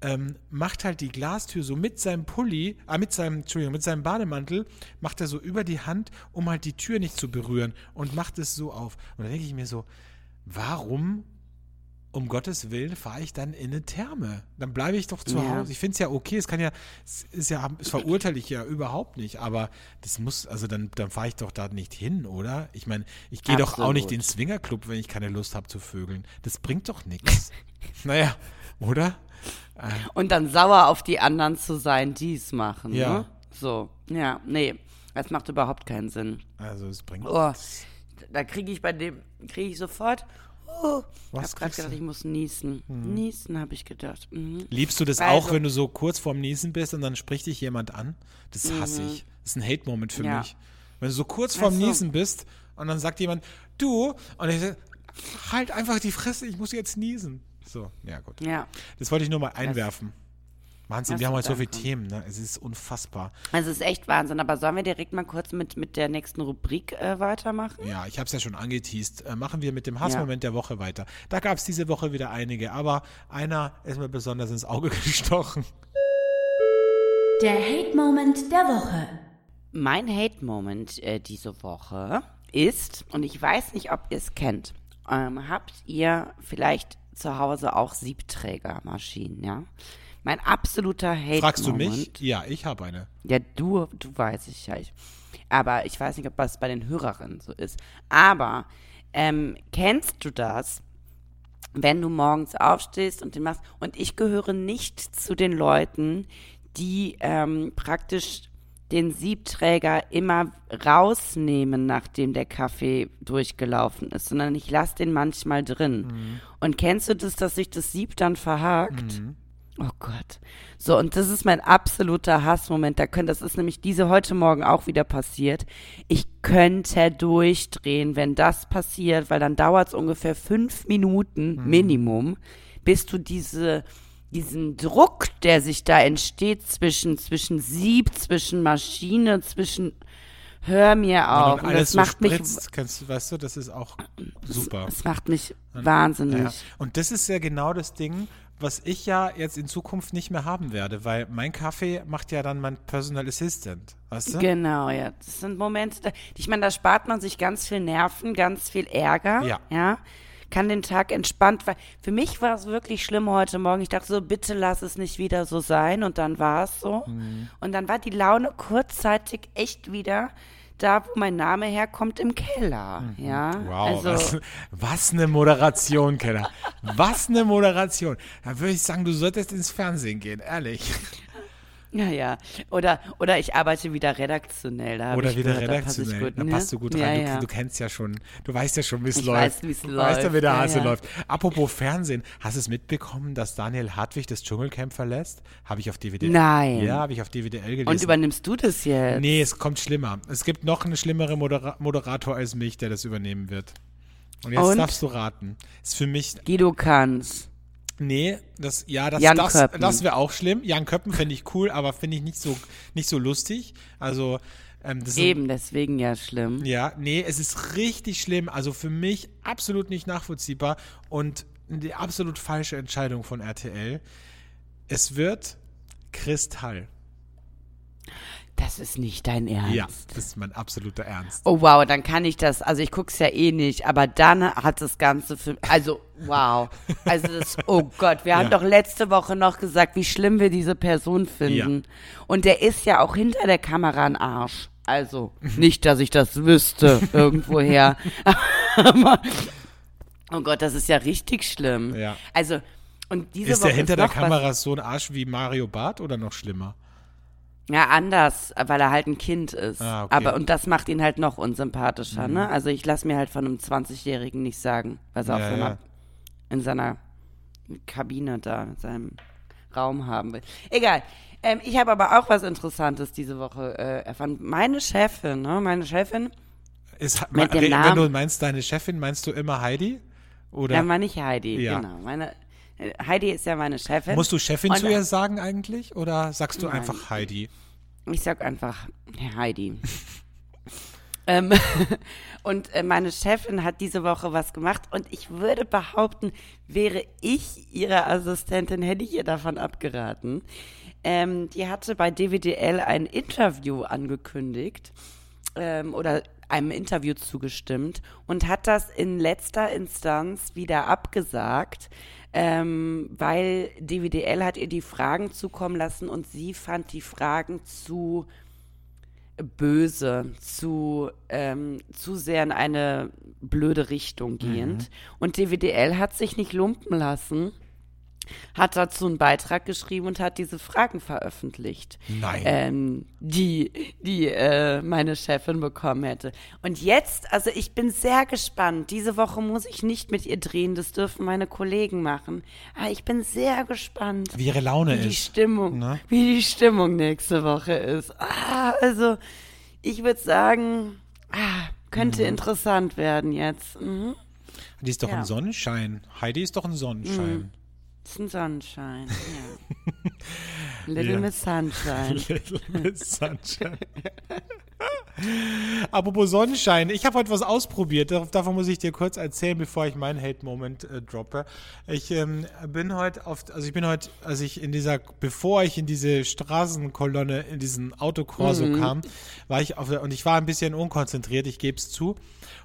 ähm, macht halt die Glastür so mit seinem Pulli, ah, mit seinem, Entschuldigung, mit seinem Bademantel, macht er so über die Hand, um halt die Tür nicht zu berühren und macht es so auf. Und da denke ich mir so, warum um Gottes Willen fahre ich dann in eine Therme? Dann bleibe ich doch zu Ja. Hause. Ich finde es ja okay, es kann ja, es ist ja, es verurteile ich ja überhaupt nicht, aber das muss, also dann, dann fahre ich doch da nicht hin, oder? Ich meine, ich gehe doch auch nicht in den Swingerclub, wenn ich keine Lust habe zu vögeln. Das bringt doch nichts. naja, oder? Und dann sauer auf die anderen zu sein, die es machen. Ja. Ne? So, ja, nee, das macht überhaupt keinen Sinn. Also es bringt Oh, da kriege ich bei dem, kriege ich sofort, oh, ich Was habe gerade gedacht, ich muss niesen. Niesen habe ich gedacht. Mhm. Liebst du das Also- auch, wenn du so kurz vorm Niesen bist und dann spricht dich jemand an? Das hasse ich. Das ist ein Hate-Moment für Ja. mich. Wenn du so kurz vorm Ach so. Niesen bist und dann sagt jemand, du, und ich sag, halt einfach die Fresse, ich muss jetzt niesen. So, ja gut. Ja. Das wollte ich nur mal einwerfen. Wahnsinn, Ach wir haben heute so viele. Themen, ne? Es ist unfassbar. Also es ist echt Wahnsinn. Aber sollen wir direkt mal kurz mit, mit der nächsten Rubrik äh, weitermachen? Ja, ich habe es ja schon angeteased. Äh, machen wir mit dem Hassmoment der Woche weiter. Da gab es diese Woche wieder einige, aber einer ist mir besonders ins Auge gestochen. Der Hate-Moment der Woche. Mein Hate-Moment äh, diese Woche ist, und ich weiß nicht, ob ihr es kennt, ähm, habt ihr vielleicht zu Hause auch Siebträgermaschinen, ja? Mein absoluter Hate-Moment. Fragst du mich? Ja, ich habe eine. Ja, du, du weiß ich ja. Ich, aber ich weiß nicht, ob das bei den Hörerinnen so ist. Aber ähm, kennst du das, wenn du morgens aufstehst und den machst? Und ich gehöre nicht zu den Leuten, die ähm, praktisch den Siebträger immer rausnehmen, nachdem der Kaffee durchgelaufen ist, sondern ich lasse den manchmal drin. Und kennst du das, dass sich das Sieb dann verhakt? Oh Gott. So, und das ist mein absoluter Hassmoment. Da können, das ist nämlich diese heute Morgen auch wieder passiert. Ich könnte durchdrehen, wenn das passiert, weil dann dauert es ungefähr fünf Minuten Minimum, bis du diese, diesen Druck, der sich da entsteht zwischen, zwischen Sieb, zwischen Maschine, zwischen Hör mir auf. Und alles das so macht mich, spritzt, kennst du, weißt du, das ist auch super. das macht mich wahnsinnig. Ja. Und das ist ja genau das Ding, was ich ja jetzt in Zukunft nicht mehr haben werde, weil mein Kaffee macht ja dann mein Personal Assistant, weißt du? Genau, ja. Das sind Momente, ich meine, da spart man sich ganz viel Nerven, ganz viel Ärger. Ja. Ja. Kann den Tag entspannt, weil für mich war es wirklich schlimm heute Morgen. Ich dachte so, bitte lass es nicht wieder so sein. Und dann war es so. Mhm. Und dann war die Laune kurzzeitig echt wieder da, wo mein Name herkommt, im Keller. Ja. Mhm. Wow, also, was, was eine Moderation, Keller. Was eine Moderation. Da würde ich sagen, du solltest ins Fernsehen gehen, ehrlich. Ja, ja. Oder, oder ich arbeite wieder redaktionell. Da Oder wieder gehört, da redaktionell. gut, da ne? passt du gut ja, rein. Ja. Du, du kennst ja schon, du weißt ja schon, wie es läuft. weiß, wie es Du weißt ja, läuft. wie der Ja, Hase läuft. Apropos Fernsehen, hast du es mitbekommen, dass Daniel Hartwig das Dschungelcamp verlässt? Habe ich auf DVD. Nein. Ja, habe ich auf DVDL gelesen. Und übernimmst du das jetzt? Nee, es kommt schlimmer. Es gibt noch einen schlimmeren Modera Moderator als mich, der das übernehmen wird. Und jetzt Und? darfst du raten. Ist für mich, Guido Kanz. Nee, das, ja, das, Jan das, Köppen. das wäre auch schlimm. Jan Köppen finde ich cool, aber finde ich nicht so, nicht so lustig. Also, ähm, das ist- Eben, deswegen ja schlimm. ja, nee, es ist richtig schlimm. Also für mich absolut nicht nachvollziehbar und die absolut falsche Entscheidung von RTL. Es wird Kristall. Das ist nicht dein Ernst. Ja, das ist mein absoluter Ernst. Oh wow, dann kann ich das, also ich guck's ja eh nicht, aber dann hat das Ganze für, also wow, also das, oh Gott, wir haben Ja. doch letzte Woche noch gesagt, wie schlimm wir diese Person finden. Und der ist ja auch hinter der Kamera ein Arsch. Also, nicht, dass ich das wüsste, irgendwoher. aber, oh Gott, das ist ja richtig schlimm. Ja. Also, und diese Ist Woche der hinter ist der was- Kamera so ein Arsch wie Mario Barth oder noch schlimmer? Ja, anders, weil er halt ein Kind ist. Ah, okay. Aber und das macht ihn halt noch unsympathischer, ne? Also ich lasse mir halt von einem 20-Jährigen nicht sagen, was er auf Ja, seiner, ja. in seiner Kabine da, in seinem Raum haben will. Egal. Ähm, ich habe aber auch was Interessantes diese Woche äh, erfahren. Meine Chefin, ne? Meine Chefin, Ist, Mit dem wenn Namen- du meinst deine Chefin, meinst du immer Heidi? Oder da meine ich Heidi, Ja. genau. Meine, Heidi ist ja meine Chefin. musst du Chefin Und- zu ihr sagen eigentlich? Oder sagst du Nein. einfach Heidi? Ich sag einfach Heidi. ähm, und äh, meine Chefin hat diese Woche was gemacht und ich würde behaupten, wäre ich ihre Assistentin, hätte ich ihr davon abgeraten. Ähm, die hatte bei DWDL ein Interview angekündigt ähm, oder einem Interview zugestimmt und hat das in letzter Instanz wieder abgesagt, ähm, weil DWDL hat ihr die Fragen zukommen lassen und sie fand die Fragen zu böse, zu, ähm, zu sehr in eine blöde Richtung gehend. Und DWDL hat sich nicht lumpen lassen, hat dazu einen Beitrag geschrieben und hat diese Fragen veröffentlicht Nein. ähm, die, die äh, meine Chefin bekommen hätte. Und jetzt, also ich bin sehr gespannt. Diese Woche muss ich nicht mit ihr drehen, das dürfen meine Kollegen machen. Aber ich bin sehr gespannt, Wie ihre Laune wie die ist. Stimmung, ne? wie die Stimmung nächste Woche ist. Ah, also Ich würde sagen, ah, könnte interessant werden jetzt. Mhm. Die ist doch Ja. ein Sonnenschein. Heidi ist doch ein Sonnenschein. Das ein Sonnenschein. Ja. Little Ja. Miss Sunshine. Little Miss Sunshine. Apropos Sonnenschein, ich habe heute was ausprobiert. Davon muss ich dir kurz erzählen, bevor ich meinen Hate-Moment äh, droppe. Ich ähm, bin heute auf, also ich bin heute, als ich in dieser, bevor ich in diese Straßenkolonne, in diesen Autokorso kam, war ich auf und ich war ein bisschen unkonzentriert, ich gebe es zu,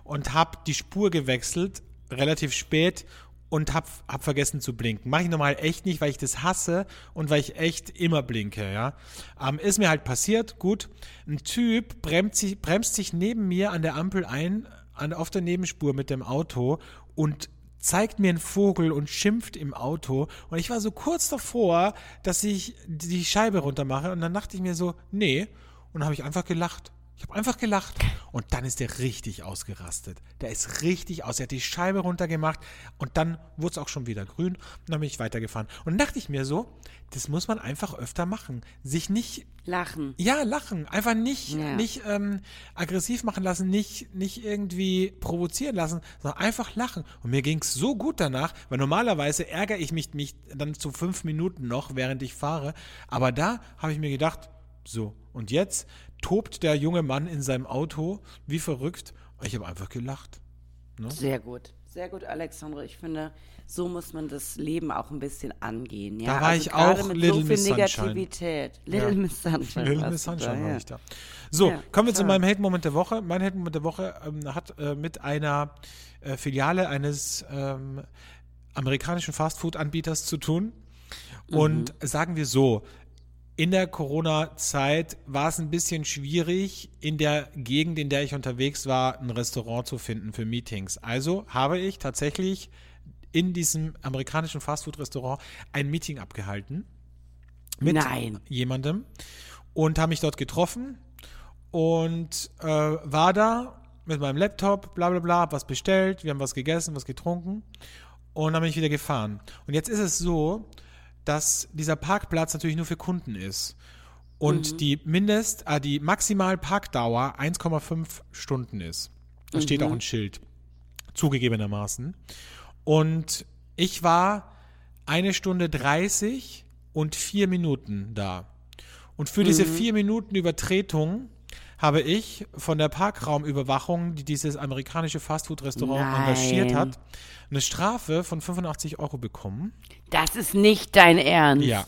und habe die Spur gewechselt, relativ spät und hab, hab vergessen zu blinken. Mache ich normal echt nicht, weil ich das hasse und weil ich echt immer blinke, ja. Ähm, ist mir halt passiert, gut. Ein Typ bremst sich, bremst sich neben mir an der Ampel ein, an, auf der Nebenspur mit dem Auto und zeigt mir einen Vogel und schimpft im Auto. Und ich war so kurz davor, dass ich die Scheibe runtermache und dann dachte ich mir so, nee. Und dann habe ich einfach gelacht. Ich habe einfach gelacht. Und dann ist der richtig ausgerastet. Der ist richtig aus. Er hat die Scheibe runtergemacht und dann wurde es auch schon wieder grün und dann bin ich weitergefahren. Und dann dachte ich mir so, das muss man einfach öfter machen. Sich nicht, Lachen. ja, lachen. Einfach nicht, Ja. nicht ähm, aggressiv machen lassen, nicht, nicht irgendwie provozieren lassen, sondern einfach lachen. Und mir ging es so gut danach, weil normalerweise ärgere ich mich, mich dann zu fünf Minuten noch, während ich fahre. Aber da habe ich mir gedacht, so, und jetzt tobt der junge Mann in seinem Auto wie verrückt. Ich habe einfach gelacht. Sehr gut. Sehr gut, Alexandre. Ich finde, so muss man das Leben auch ein bisschen angehen. Ja? Da war ich gerade auch mit Little so viel Miss. Negativität. Little Ja. Miss Sunshine. Little Miss Sunshine da, war ja. ich da. So, Ja, kommen wir zu klar. meinem Hate-Moment der Woche. Mein Hate-Moment der Woche ähm, hat äh, mit einer äh, Filiale eines ähm, amerikanischen Fastfood-Anbieters zu tun. Und sagen wir so, in der Corona-Zeit war es ein bisschen schwierig, in der Gegend, in der ich unterwegs war, ein Restaurant zu finden für Meetings. Also habe ich tatsächlich in diesem amerikanischen Fastfood-Restaurant ein Meeting abgehalten mit Nein. jemandem und habe mich dort getroffen und äh, war da mit meinem Laptop, bla bla bla, hab was bestellt, wir haben was gegessen, was getrunken und dann bin ich wieder gefahren. Und jetzt ist es so, dass dieser Parkplatz natürlich nur für Kunden ist. Und die Mindest, äh, die maximal Parkdauer 1,5 Stunden ist. Da steht auch ein Schild. Zugegebenermaßen. Und ich war eine Stunde 30 und vier Minuten da. Und für diese vier Minuten Übertretung habe ich von der Parkraumüberwachung, die dieses amerikanische Fastfood-Restaurant engagiert hat, eine Strafe von 85 Euro bekommen. Das ist nicht dein Ernst. Ja.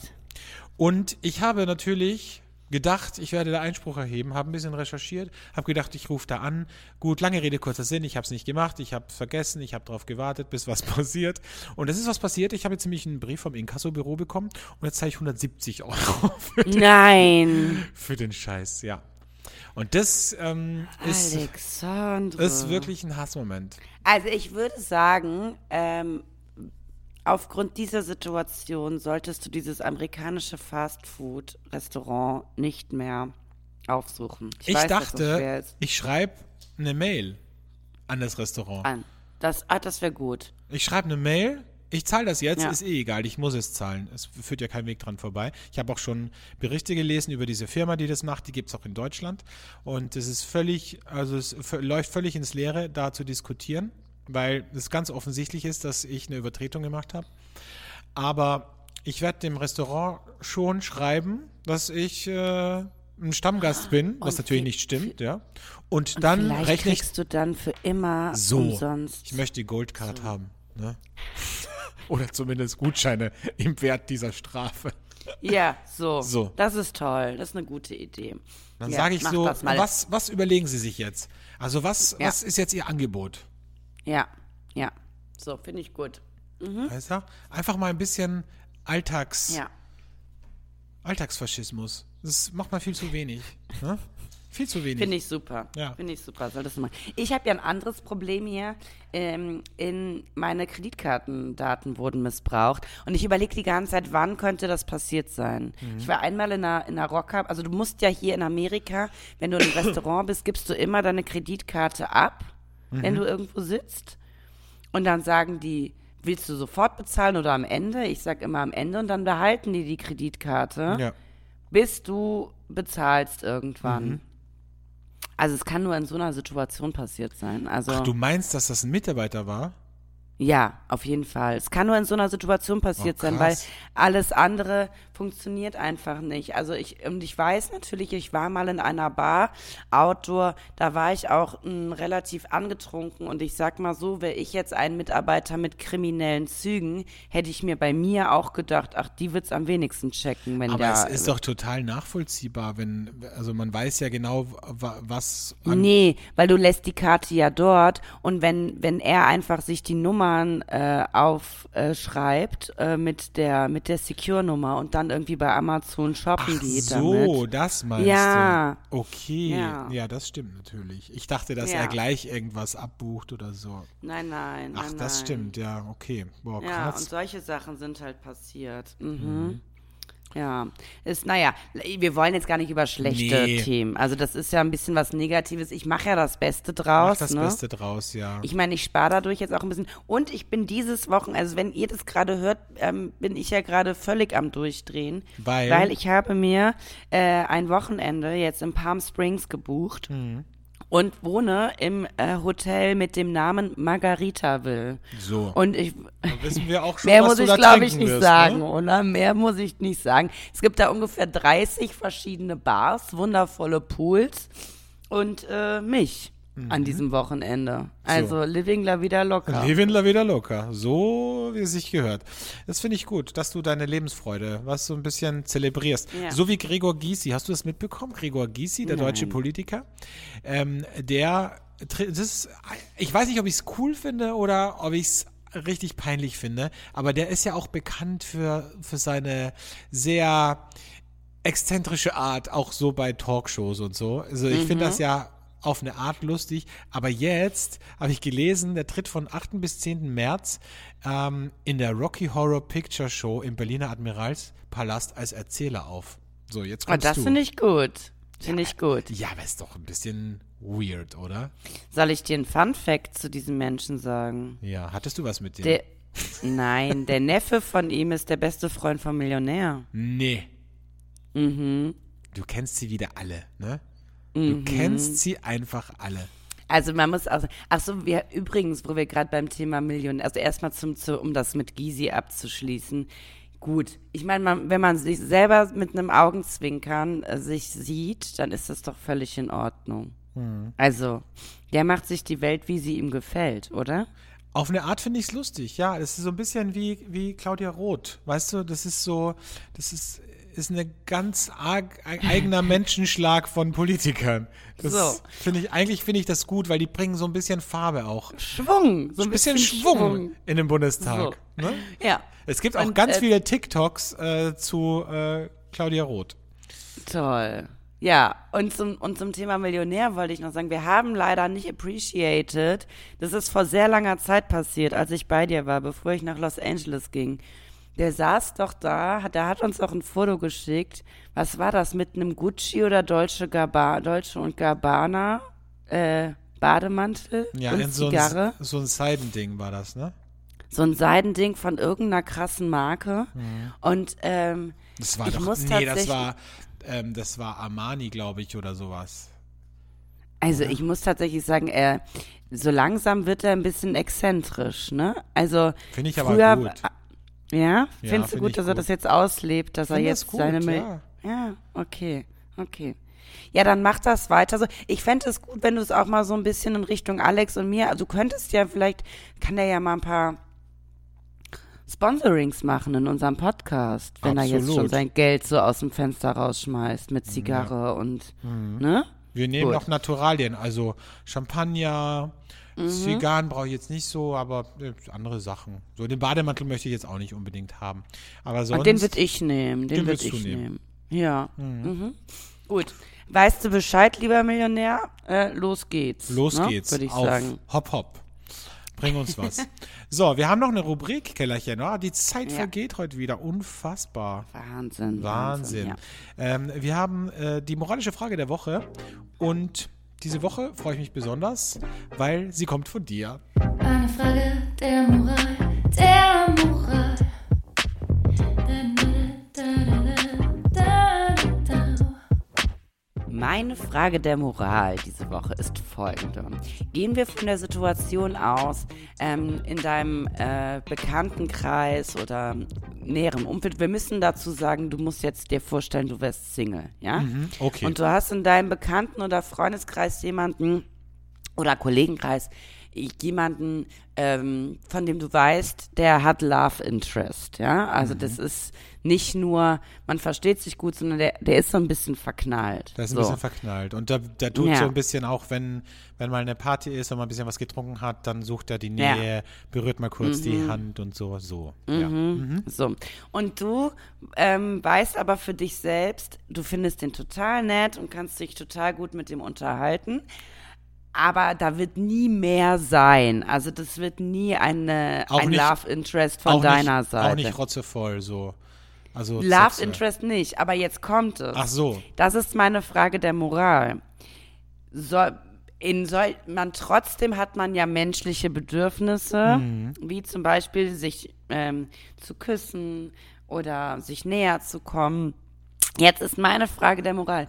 Und ich habe natürlich gedacht, ich werde da Einspruch erheben, habe ein bisschen recherchiert, habe gedacht, ich rufe da an. Gut, lange Rede, kurzer Sinn, ich habe es nicht gemacht, ich habe es vergessen, ich habe darauf gewartet, bis was passiert. Und es ist was passiert, ich habe jetzt nämlich einen Brief vom Inkassobüro bekommen und jetzt zahle ich 170 Euro für den, Nein. für den Scheiß, ja. Und das ähm, ist, ist wirklich ein Hassmoment. Also ich würde sagen, ähm, aufgrund dieser Situation solltest du dieses amerikanische Fastfood-Restaurant nicht mehr aufsuchen. Ich, weiß, das schwer dachte, ich schreibe eine Mail an das Restaurant. An. Das, ah, das wäre gut. Ich schreibe eine Mail. Ich zahle das jetzt, Ja. ist eh egal, ich muss es zahlen. Es führt ja kein Weg dran vorbei. Ich habe auch schon Berichte gelesen über diese Firma, die das macht, die gibt es auch in Deutschland. Und es ist völlig, also es läuft völlig ins Leere, da zu diskutieren, weil es ganz offensichtlich ist, dass ich eine Übertretung gemacht habe. Aber ich werde dem Restaurant schon schreiben, dass ich äh, ein Stammgast bin, was Und natürlich nicht stimmt, ja. Und dann Vielleicht rechne ich kriegst du dann für immer so. umsonst. Ich möchte die Goldcard haben. Ne? Oder zumindest Gutscheine im Wert dieser Strafe. Ja, so. So. Das ist toll. Das ist eine gute Idee. Dann Ja, sage ich so, was, was überlegen Sie sich jetzt? Also was, Ja. was ist jetzt Ihr Angebot? Ja, ja. So, finde ich gut. Weißt du? Einfach mal ein bisschen Alltags, Mhm. Ja. Alltagsfaschismus. Das macht man viel zu wenig. Ne? Viel zu wenig. Finde ich super. Ja. Finde ich super. Soll das machen. Ich habe ja ein anderes Problem hier. Ähm, in meine Kreditkartendaten wurden missbraucht. Und ich überlege die ganze Zeit, wann könnte das passiert sein? Mhm. Ich war einmal in einer, in einer Rocker, also du musst ja hier in Amerika, wenn du in einem Restaurant bist, gibst du immer deine Kreditkarte ab, wenn Mhm. du irgendwo sitzt. Und dann sagen die, willst du sofort bezahlen oder am Ende? Ich sag immer am Ende und dann behalten die die Kreditkarte ja. bis du bezahlst irgendwann. Also es kann nur in so einer Situation passiert sein. Also Ach, du meinst, dass das ein Mitarbeiter war? Ja, auf jeden Fall. Es kann nur in so einer Situation passiert Oh, sein, weil alles andere funktioniert einfach nicht. Also ich, und ich weiß natürlich, ich war mal in einer Bar, Outdoor, da war ich auch mh, relativ angetrunken und ich sag mal so, wäre ich jetzt ein Mitarbeiter mit kriminellen Zügen, hätte ich mir bei mir auch gedacht, ach, die wird's am wenigsten checken, wenn Aber der. es ist doch total nachvollziehbar, wenn, also man weiß ja genau, wa- was Nee, weil du lässt die Karte ja dort und wenn, wenn er einfach sich die Nummern äh, aufschreibt äh, mit der mit der Secure-Nummer und dann irgendwie bei Amazon shoppen Ach geht so, damit. das meinst Ja. du. Okay, ja. Ja. das stimmt natürlich. Ich dachte, dass Ja. er gleich irgendwas abbucht oder so. Nein, nein, Ach, nein, das nein. stimmt, ja, okay. Boah, Ja, und krass. solche Sachen sind halt passiert. Mhm. Ja, ist, naja, wir wollen jetzt gar nicht über schlechte Nee. Themen. Also das ist ja ein bisschen was Negatives. Ich mache ja das Beste Mach draus. das ne? Beste draus, ja. Ich meine, ich spare dadurch jetzt auch ein bisschen. Und ich bin dieses Wochen, also wenn ihr das gerade hört, ähm, bin ich ja gerade völlig am Durchdrehen. Weil? Weil ich habe mir äh, ein Wochenende jetzt in Palm Springs gebucht. Mhm. Und wohne im äh, Hotel mit dem Namen Margaritaville. so. Und ich, Dann wissen wir auch schon, mehr muss ich glaube ich nicht wirst, sagen, Ne? oder? Mehr muss ich nicht sagen. Es gibt da ungefähr 30 verschiedene Bars, wundervolle Pools und äh, mich an diesem Wochenende. Also living la vida loca. Levin la vida loca. So, wie es sich gehört. Das finde ich gut, dass du deine Lebensfreude, was so ein bisschen zelebrierst. Ja. So wie Gregor Gysi. Hast du das mitbekommen? Gregor Gysi, der deutsche Nein. Politiker. Ähm, der, das ist, ich weiß nicht, ob ich es cool finde oder ob ich es richtig peinlich finde, aber der ist ja auch bekannt für, für seine sehr exzentrische Art, auch so bei Talkshows und so. Also ich finde das ja auf eine Art lustig, aber jetzt habe ich gelesen, der tritt von 8. bis 10. März ähm, in der Rocky Horror Picture Show im Berliner Admiralspalast als Erzähler auf. So, jetzt Oh, kommst das du. finde ich gut. Finde ich gut. ja, aber ist doch ein bisschen weird, oder? Soll ich dir einen Fun Fact zu diesem Menschen sagen? Ja, hattest du was mit dem? Der, nein, der Neffe von ihm ist der beste Freund vom Millionär. nee. Mhm. Du kennst sie wieder alle, ne? Du kennst sie einfach alle. Also man muss auch sagen, ach so, wir übrigens, wo wir gerade beim Thema Millionen, also erstmal zum, zu, um das mit Gysi abzuschließen. Gut, ich meine, wenn man sich selber mit einem Augenzwinkern äh, sich sieht, dann ist das doch völlig in Ordnung. Also, der macht sich die Welt, wie sie ihm gefällt, oder? Auf eine Art finde ich es lustig, ja. Das ist so ein bisschen wie, wie Claudia Roth. Weißt du, das ist so, das ist, ist eine ganz arg e- eigener Menschenschlag von Politikern. Das So. finde ich, eigentlich finde ich das gut, weil die bringen so ein bisschen Farbe auch. Schwung, so Ein bisschen, Schwung, in den Bundestag. Ne? Ja. Es gibt auch Und, ganz äh, viele TikToks äh, zu äh, Claudia Roth. Toll. Ja, und zum, und zum Thema Millionär wollte ich noch sagen, wir haben leider nicht appreciated, das ist vor sehr langer Zeit passiert, als ich bei dir war, bevor ich nach Los Angeles ging. Der saß doch da, hat, der hat uns auch ein Foto geschickt. Was war das, mit einem Gucci oder Deutsche, Gaba, Deutsche und Gabbana äh, Bademantel Ja, und in so Zigarre? ein, so ein Seidending war das, ne? So ein Seidending von irgendeiner krassen Marke. Und ähm, Das war Ich doch, muss nee, das war, ähm, das war Armani, glaube ich, oder sowas. Also ich muss tatsächlich sagen, er so langsam wird er ein bisschen exzentrisch, ne? Also Finde ich aber früher, gut. Ja, Ja, findest du find gut, dass er gut. das jetzt auslebt, dass er Find jetzt das gut, seine Mil ja. ja, okay, okay. Ja, dann mach das weiter so. Ich fände es gut, wenn du es auch mal so ein bisschen in Richtung Alex und mir, also du könntest ja vielleicht, kann der ja mal ein paar Sponsorings machen in unserem Podcast, wenn er jetzt schon Absolut. sein Geld so aus dem Fenster rausschmeißt mit Zigarre und, Mhm. ne? Wir nehmen Gut. noch Naturalien, also Champagner, Mhm. Zigarren brauche ich jetzt nicht so, aber äh, andere Sachen. So den Bademantel möchte ich jetzt auch nicht unbedingt haben. Aber sonst. Und den würde ich nehmen. Den, Den würde ich nehmen. Ja. Mhm. Gut. Weißt du Bescheid, lieber Millionär? Äh, los geht's. Los ne? geht's. Würde ich auf sagen. Hopp, hopp. Bring uns was. so, wir haben noch eine Rubrik, Kellerchen. Ah, die Zeit Ja. vergeht heute wieder. Unfassbar. Wahnsinn. Wahnsinn. ja. Ähm, wir haben äh, die moralische Frage der Woche und diese Woche freue ich mich besonders, weil sie kommt von dir. Eine Frage der Moral, der Moral. Meine Frage der Moral diese Woche ist folgende. Gehen wir von der Situation aus, ähm, in deinem äh, Bekanntenkreis oder näherem Umfeld, wir müssen dazu sagen, du musst jetzt dir vorstellen, du wärst Single, ja? Mhm, okay. Und du hast in deinem Bekannten- oder Freundeskreis jemanden oder Kollegenkreis jemanden, ähm, von dem du weißt, der hat Love Interest, ja? Also Mhm. das ist nicht nur, man versteht sich gut, sondern der, der ist so ein bisschen verknallt. Da ist ein so. bisschen verknallt. Und da, da tut Ja. so ein bisschen auch, wenn, wenn mal eine Party ist und man ein bisschen was getrunken hat, dann sucht er die Ja. Nähe, berührt mal kurz Mhm. die Hand und so, so. Ja. So. Und du ähm, weißt aber für dich selbst, du findest den total nett und kannst dich total gut mit dem unterhalten. Aber da wird nie mehr sein. Also das wird nie eine, Auch ein nicht- Love Interest von deiner nicht, Seite. Auch nicht rotzevoll, so. Also Love. Interest nicht, aber jetzt kommt es. Ach so. Das ist meine Frage der Moral. Soll, in soll man trotzdem hat man ja menschliche Bedürfnisse, Mhm. wie zum Beispiel sich ähm, zu küssen oder sich näher zu kommen. Jetzt ist meine Frage der Moral.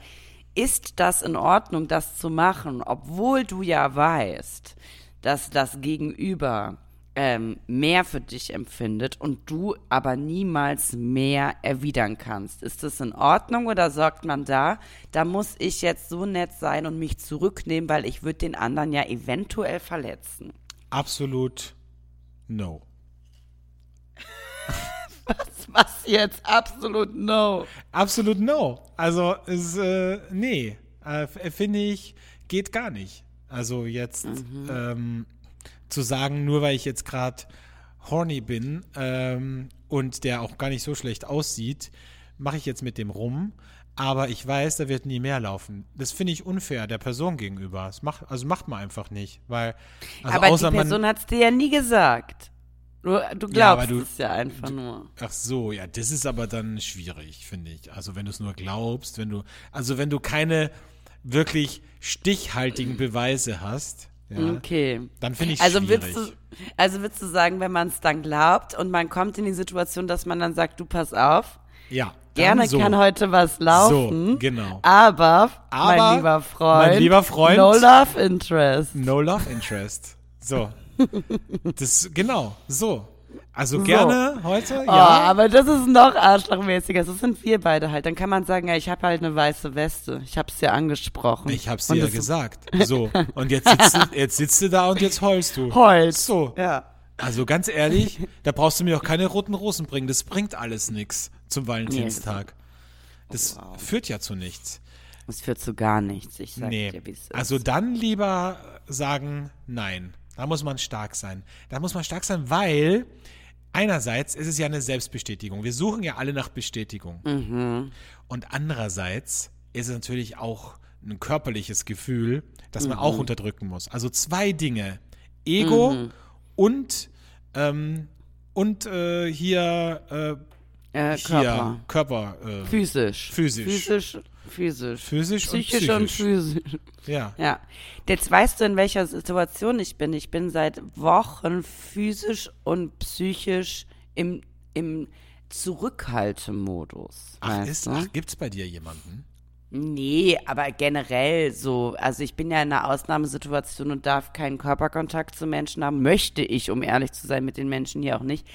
Ist das in Ordnung, das zu machen, obwohl du ja weißt, dass das Gegenüber ähm, mehr für dich empfindet und du aber niemals mehr erwidern kannst? Ist das in Ordnung oder sagt man da, da muss ich jetzt so nett sein und mich zurücknehmen, weil ich würde den anderen ja eventuell verletzen? Absolut no. Was jetzt? Absolut no. Absolut no. Also, ist, äh, nee. Äh, Finde ich, geht gar nicht. Also jetzt ähm, zu sagen, nur weil ich jetzt gerade horny bin ähm, und der auch gar nicht so schlecht aussieht, mache ich jetzt mit dem rum. Aber ich weiß, da wird nie mehr laufen. Das finde ich unfair der Person gegenüber. Das macht, also macht man einfach nicht, weil also aber die Person hat es dir ja nie gesagt. Du, du Ja, glaubst du- es ja einfach nur. Ach so, ja, das ist aber dann schwierig, finde ich. Also wenn du es nur glaubst, wenn du, also wenn du keine wirklich stichhaltigen Beweise hast, ja, Okay. dann finde ich Also schwierig. würdest, du, also würdest du sagen, wenn man es dann glaubt und man kommt in die Situation, dass man dann sagt, du pass auf, ja, gerne so. kann heute was laufen, So, genau. aber, Aber, mein lieber Freund, mein lieber Freund- no love interest. No love interest. So. das, genau, so. Also gerne heute, Oh, ja. aber das ist noch arschlochmäßiger. Das sind wir beide halt. Dann kann man sagen, ja, ich habe halt eine weiße Weste. Ich habe es ja angesprochen. Ich hab's Und dir ja gesagt. So. Und jetzt sitzt, du, jetzt sitzt du da und jetzt heulst du. Heult. So. Ja. Also ganz ehrlich, da brauchst du mir auch keine roten Rosen bringen. Das bringt alles nichts zum Valentinstag. Das führt ja zu nichts. Das führt zu gar nichts. Ich sag Nee. dir, wie es ist. Also dann lieber sagen, nein. Da muss man stark sein. Da muss man stark sein, weil einerseits ist es ja eine Selbstbestätigung. Wir suchen ja alle nach Bestätigung. Mhm. Und andererseits ist es natürlich auch ein körperliches Gefühl, das man Mhm. auch unterdrücken muss. Also zwei Dinge. Ego Mhm. und, ähm, und äh, hier, äh, äh, hier Körper. Körper. Äh, Physisch. Physisch. Physisch. Physisch. Physisch und Psychisch und psychisch. physisch. ja. Ja. Jetzt weißt du, in welcher Situation ich bin. Ich bin seit Wochen physisch und psychisch im, im Zurückhaltemodus. Ach, ist, ach, gibt's bei dir jemanden? Nee, aber generell so. Also ich bin ja in einer Ausnahmesituation und darf keinen Körperkontakt zu Menschen haben. Möchte ich, um ehrlich zu sein, mit den Menschen hier auch nicht.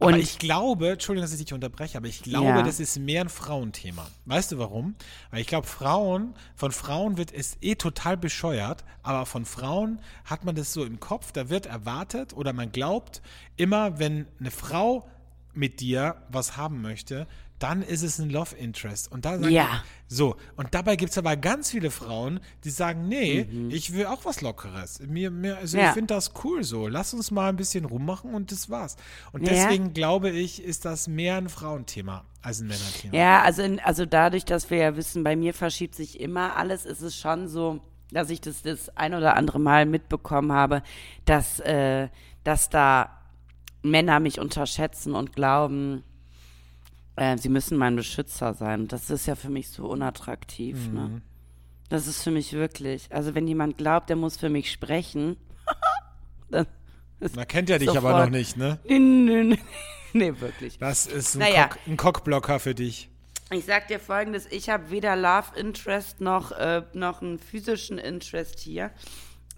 Und aber ich glaube, Entschuldigung, dass ich dich unterbreche, aber ich glaube, Ja. das ist mehr ein Frauenthema. Weißt du warum? Weil ich glaube, Frauen, von Frauen wird es eh total bescheuert, aber von Frauen hat man das so im Kopf, da wird erwartet oder man glaubt, immer wenn eine Frau mit dir was haben möchte, dann ist es ein Love Interest. Und da sagen Ja. so, und dabei gibt es aber ganz viele Frauen, die sagen, nee, Mhm. ich will auch was Lockeres. Mir, mir, also Ja. ich finde das cool so. Lass uns mal ein bisschen rummachen und das war's. Und Ja. deswegen glaube ich, ist das mehr ein Frauenthema als ein Männerthema. Ja, also, in, also dadurch, dass wir ja wissen, bei mir verschiebt sich immer alles, ist es schon so, dass ich das das ein oder andere Mal mitbekommen habe, dass, äh, dass da Männer mich unterschätzen und glauben, äh, sie müssen mein Beschützer sein. Das ist ja für mich so unattraktiv. Mhm. Ne? Das ist für mich wirklich. Also wenn jemand glaubt, der muss für mich sprechen, dann Man kennt ja dich aber Sofort. noch nicht, ne? nee, nee, nee, nee wirklich. Das ist ein, Naja. Cock, ein Cockblocker für dich. Ich sag dir folgendes, ich habe weder Love Interest noch, äh, noch einen physischen Interest hier.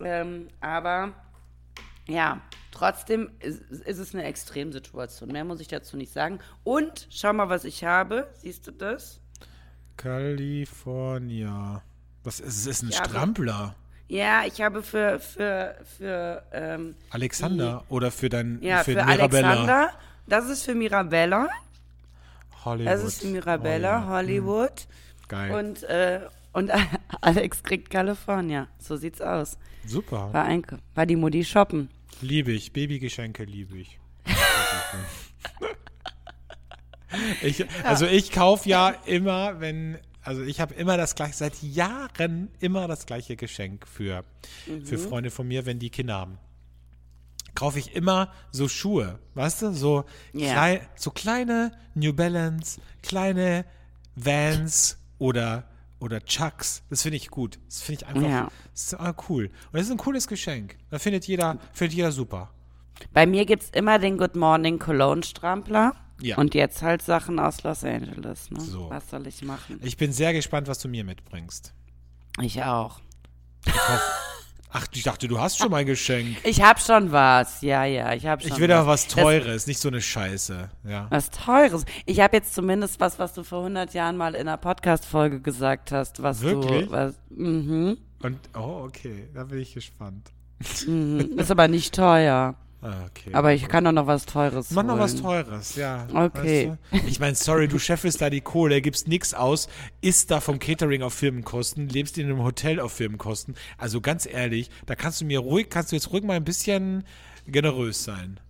Ähm, aber ja, trotzdem ist, ist es eine Extremsituation. Mehr muss ich dazu nicht sagen. Und schau mal, was ich habe. Siehst du das? California. Was ist es? Ist ein Ich habe- Strampler. Ja, ich habe für, für, für, ähm, Alexander oder für dein ja, für, für, Mirabella. Alexander. Das ist für Mirabella. Hollywood. Das ist für Mirabella, Oh, ja. Hollywood. Geil. Und, äh, und Alex kriegt California. So sieht's aus. Super. War, ein, war die Mutti shoppen. Liebe ich. Babygeschenke liebe ich. ich also ich kaufe ja immer, wenn, also ich habe immer das gleiche, seit Jahren immer das gleiche Geschenk für, für Mhm. Freunde von mir, wenn die Kinder haben. Kaufe ich immer so Schuhe, weißt du, so, Ja. klei so kleine New Balance, kleine Vans oder oder Chucks, das finde ich gut. Das finde ich einfach Ja. ist, ah, cool. Und das ist ein cooles Geschenk. Da findet jeder, findet jeder super. Bei mir gibt's immer den Good Morning Cologne Strampler. Ja. Und jetzt halt Sachen aus Los Angeles. Ne? So. Was soll ich machen? Ich bin sehr gespannt, was du mir mitbringst. Ich auch. Ach, ich dachte, du hast schon mein Geschenk. Ich hab schon was. Ja, ja, ich hab schon Ich will aber was Das- Teures, nicht so eine Scheiße. Ja. Was Teures. Ich habe jetzt zumindest was, was du vor 100 Jahren mal in einer Podcast-Folge gesagt hast, was Wirklich? du, was, mhm, Und, oh, okay, da bin ich gespannt. mhm. ist aber nicht teuer. Ah, okay. Aber ich kann doch noch was Teures Mach noch was. Teures, ja. Okay. Weißt du? Ich meine, sorry, du scheffelst da die Kohle, gibst nix aus, isst da vom Catering auf Firmenkosten, lebst in einem Hotel auf Firmenkosten. Also ganz ehrlich, da kannst du mir ruhig, kannst du jetzt ruhig mal ein bisschen generös sein.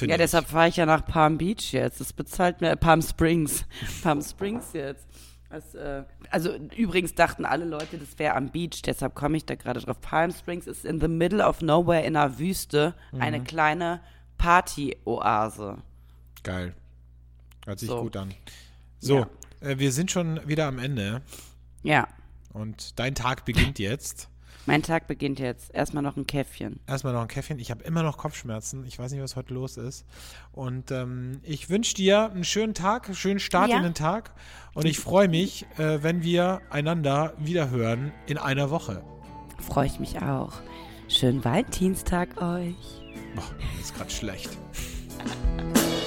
Ja, ich. deshalb fahre ich ja nach Palm Beach jetzt. Das bezahlt mir Palm Springs. Palm Springs jetzt. Das, äh, also übrigens dachten alle Leute, das wäre am Beach, deshalb komme ich da gerade drauf. Palm Springs ist in the middle of nowhere in einer Wüste eine Mhm. kleine Party-Oase. Geil. Hört sich So. gut an. So, äh, wir sind schon wieder am Ende Ja, und dein Tag beginnt jetzt. Mein Tag beginnt jetzt. Erstmal noch ein Käffchen. Erstmal noch ein Käffchen. Ich habe immer noch Kopfschmerzen. Ich weiß nicht, was heute los ist. Und ähm, ich wünsche dir einen schönen Tag, einen schönen Start Ja. in den Tag. Und ich freue mich, äh, wenn wir einander wiederhören in einer Woche. Freue ich mich auch. Schönen Valentinstag euch. Boah, ist gerade schlecht.